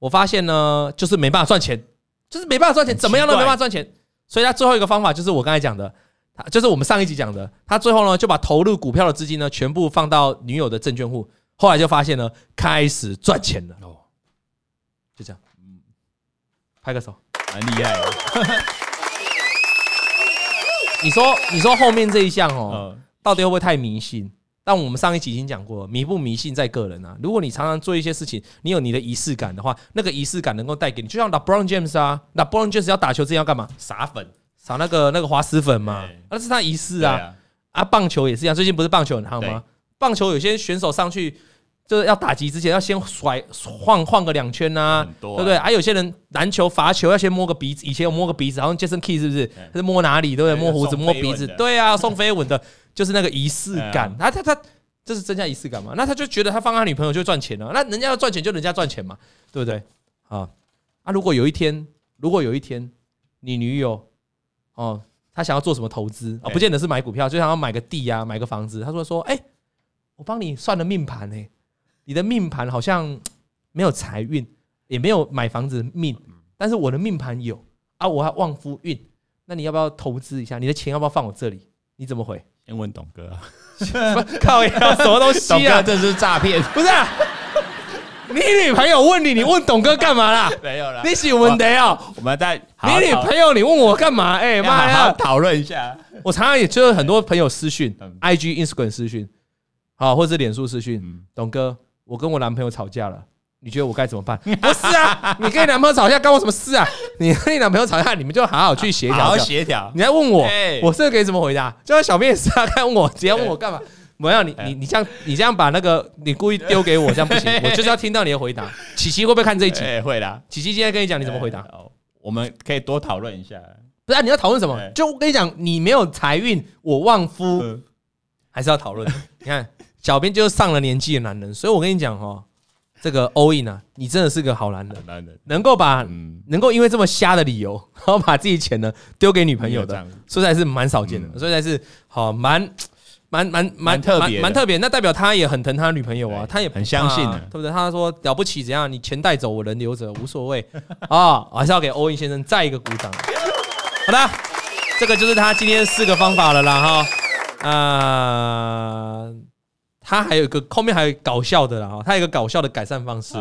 我发现呢，就是没办法赚钱，就是没办法赚钱，怎么样都没办法赚钱。所以他最后一个方法就是我刚才讲的，他就是我们上一集讲的，他最后呢就把投入股票的资金呢全部放到女友的证券户，后来就发现呢开始赚钱了。哦，就这样，嗯，拍个手，蛮厉害。的。你说你说后面这一项哦，到底会不会太迷信？但我们上一集已经讲过，迷不迷信在个人啊。如果你常常做一些事情，你有你的仪式感的话，那个仪式感能够带给你，就像 LeBron James 啊，LeBron James 要打球之前要干嘛？撒粉，撒那个那个滑石粉嘛，那是他仪式啊。啊，棒球也是一样，最近不是棒球很夯吗？棒球有些选手上去就是要打击之前要先甩晃晃个两圈呐，对不对？还有些人篮球罚球要先摸个鼻子，以前有摸个鼻子，好像 Jason Kidd 是不是？他是摸哪里？对不对？摸胡子，摸鼻子，对啊，送飞吻的。就是那个仪式感，他他他，这是增加仪式感嘛？那他就觉得他放他女朋友就赚钱了，那人家要赚钱就人家赚钱嘛，对不对？啊啊！如果有一天，如果有一天你女友哦，她想要做什么投资啊？不见得是买股票，就想要买个地啊，买个房子。他说说，哎，我帮你算了命盘呢，你的命盘好像没有财运，也没有买房子命，但是我的命盘有啊，我还旺夫运。那你要不要投资一下？你的钱要不要放我这里？你怎么回？先问董哥，靠呀，什么东西啊？这是诈骗，不是？你女朋友问你，你问董哥干嘛啦？没有啦，你喜欢的哦。我们在你女朋友，你问我干嘛？哎妈呀，讨论一下。我常常也就是很多朋友私讯，IG、Instagram 私讯，好，或者是脸书私讯。董哥，我跟我男朋友吵架了。你觉得我该怎么办？不是啊，你跟你男朋友吵架关我什么事啊？你跟你男朋友吵架，你们就好好去协调，好好协调。你还问我，我这个可以怎么回答？就像小便也是啊，看问我，直接问我干嘛？我要你，你你这样，你这样把那个你故意丢给我，这样不行。我就是要听到你的回答。琪琪会不会看这一集？会的。琪琪今天跟你讲，你怎么回答？我们可以多讨论一下。不是啊，你要讨论什么？就我跟你讲，你没有财运，我旺夫，还是要讨论。你看，小编就是上了年纪的男人，所以我跟你讲哦。这个 all in 啊，你真的是个好男人，男人能够把能够因为这么瞎的理由，然后把自己钱呢丢给女朋友的，实在是蛮少见的，所以还是好蛮蛮蛮蛮特别，蛮特别。那代表他也很疼他女朋友啊，他也很相信，对不对？他说了不起，怎样？你钱带走，我人留着，无所谓 啊！还是要给 all in 先生再一个鼓掌。好的，这个就是他今天四个方法了啦哈啊。他还有一个后面还有搞笑的啦哈，他有一个搞笑的改善方式，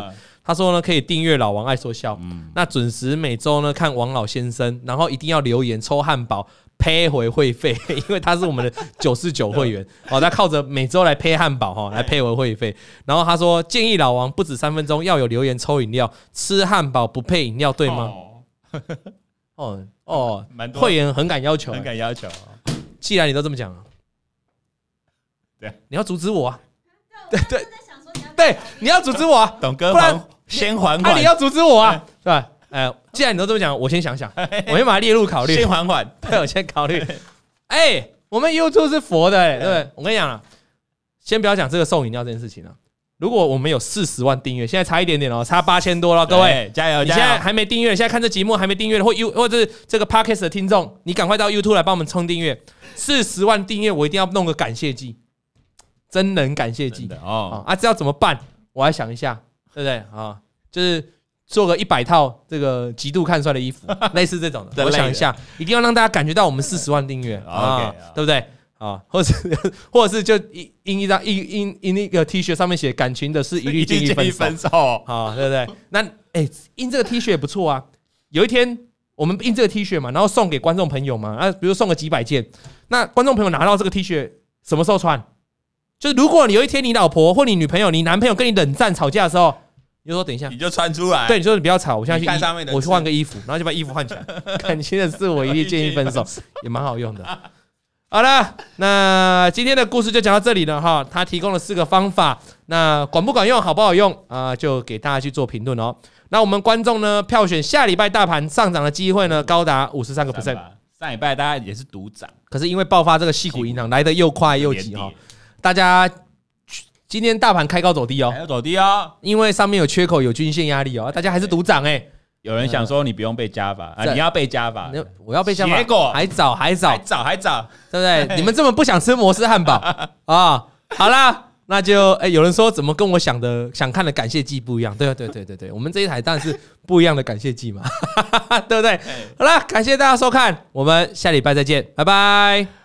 他说呢，可以订阅老王爱说笑，嗯，那准时每周呢看王老先生，然后一定要留言抽汉堡赔回会费，因为他是我们的 九四九会员。哦，他靠着每周来配汉堡哈来配回会费。然后他说建议老王不止三分钟要有留言抽饮料，吃汉堡不配饮料，对吗？哦。哦，会员很敢要求，很敢要求。既然你都这么讲，对，你要阻止我啊？对对对，你要阻止我啊，董哥，不然。先缓缓，那你要阻止我啊，是吧？哎，既然你都这么讲，我先想想，我先把它列入考虑。先缓缓，对，我先考虑。哎，我们 YouTube 是佛的，哎，对不对？我跟你讲啊，先不要讲这个送饮料这件事情了。如果我们有四十万订阅，现在差一点点哦，差八千多了，各位加油！你现在还没订阅，现在看这节目还没订阅的，或 You 或者是这个 Podcast 的听众，你赶快到 YouTube 来帮我们冲订阅。四十万订阅，我一定要弄个感谢祭，真人感谢祭哦。啊，这要怎么办？我来想一下，对不对啊？就是做个一百套这个极度看衰的衣服，类似这种的。我想一下，一定要让大家感觉到我们四十万订阅 啊，对不对啊？或者 或者是就印印一张印印印那个 T 恤上面写“感情的是一律建议分手”啊，对不对？那哎，印这个 T 恤也不错啊。有一天我们印这个 T 恤嘛，然后送给观众朋友嘛，啊，比如送个几百件，那观众朋友拿到这个 T 恤什么时候穿？就是如果你有一天你老婆或你女朋友、你男朋友跟你冷战吵架的时候。你就说等一下，你就穿出来。对，你说你不要吵，我现在去看上面的，我去换个衣服，然后就把衣服换起来。感情的事我一律建议分手，也蛮好用的。好了，那今天的故事就讲到这里了哈。他提供了四个方法，那管不管用，好不好用啊、呃？就给大家去做评论哦。那我们观众呢，票选下礼拜大盘上涨的机会呢，高达五十三个 percent。上礼拜大家也是独涨，可是因为爆发这个矽谷银行来的又快又急哈，大家。今天大盘开高走低哦，还要走低哦，因为上面有缺口，有均线压力哦，大家还是独涨哎。有人想说你不用被加法啊，你要被加法，我要被加法，结果还早还早还早还早，对不对？你们这么不想吃摩斯汉堡 啊？好啦，那就哎，有人说怎么跟我想的想看的感谢祭不一样？对对对对对，我们这一台当然是不一样的感谢祭嘛，对不对？好啦，感谢大家收看，我们下礼拜再见，拜拜。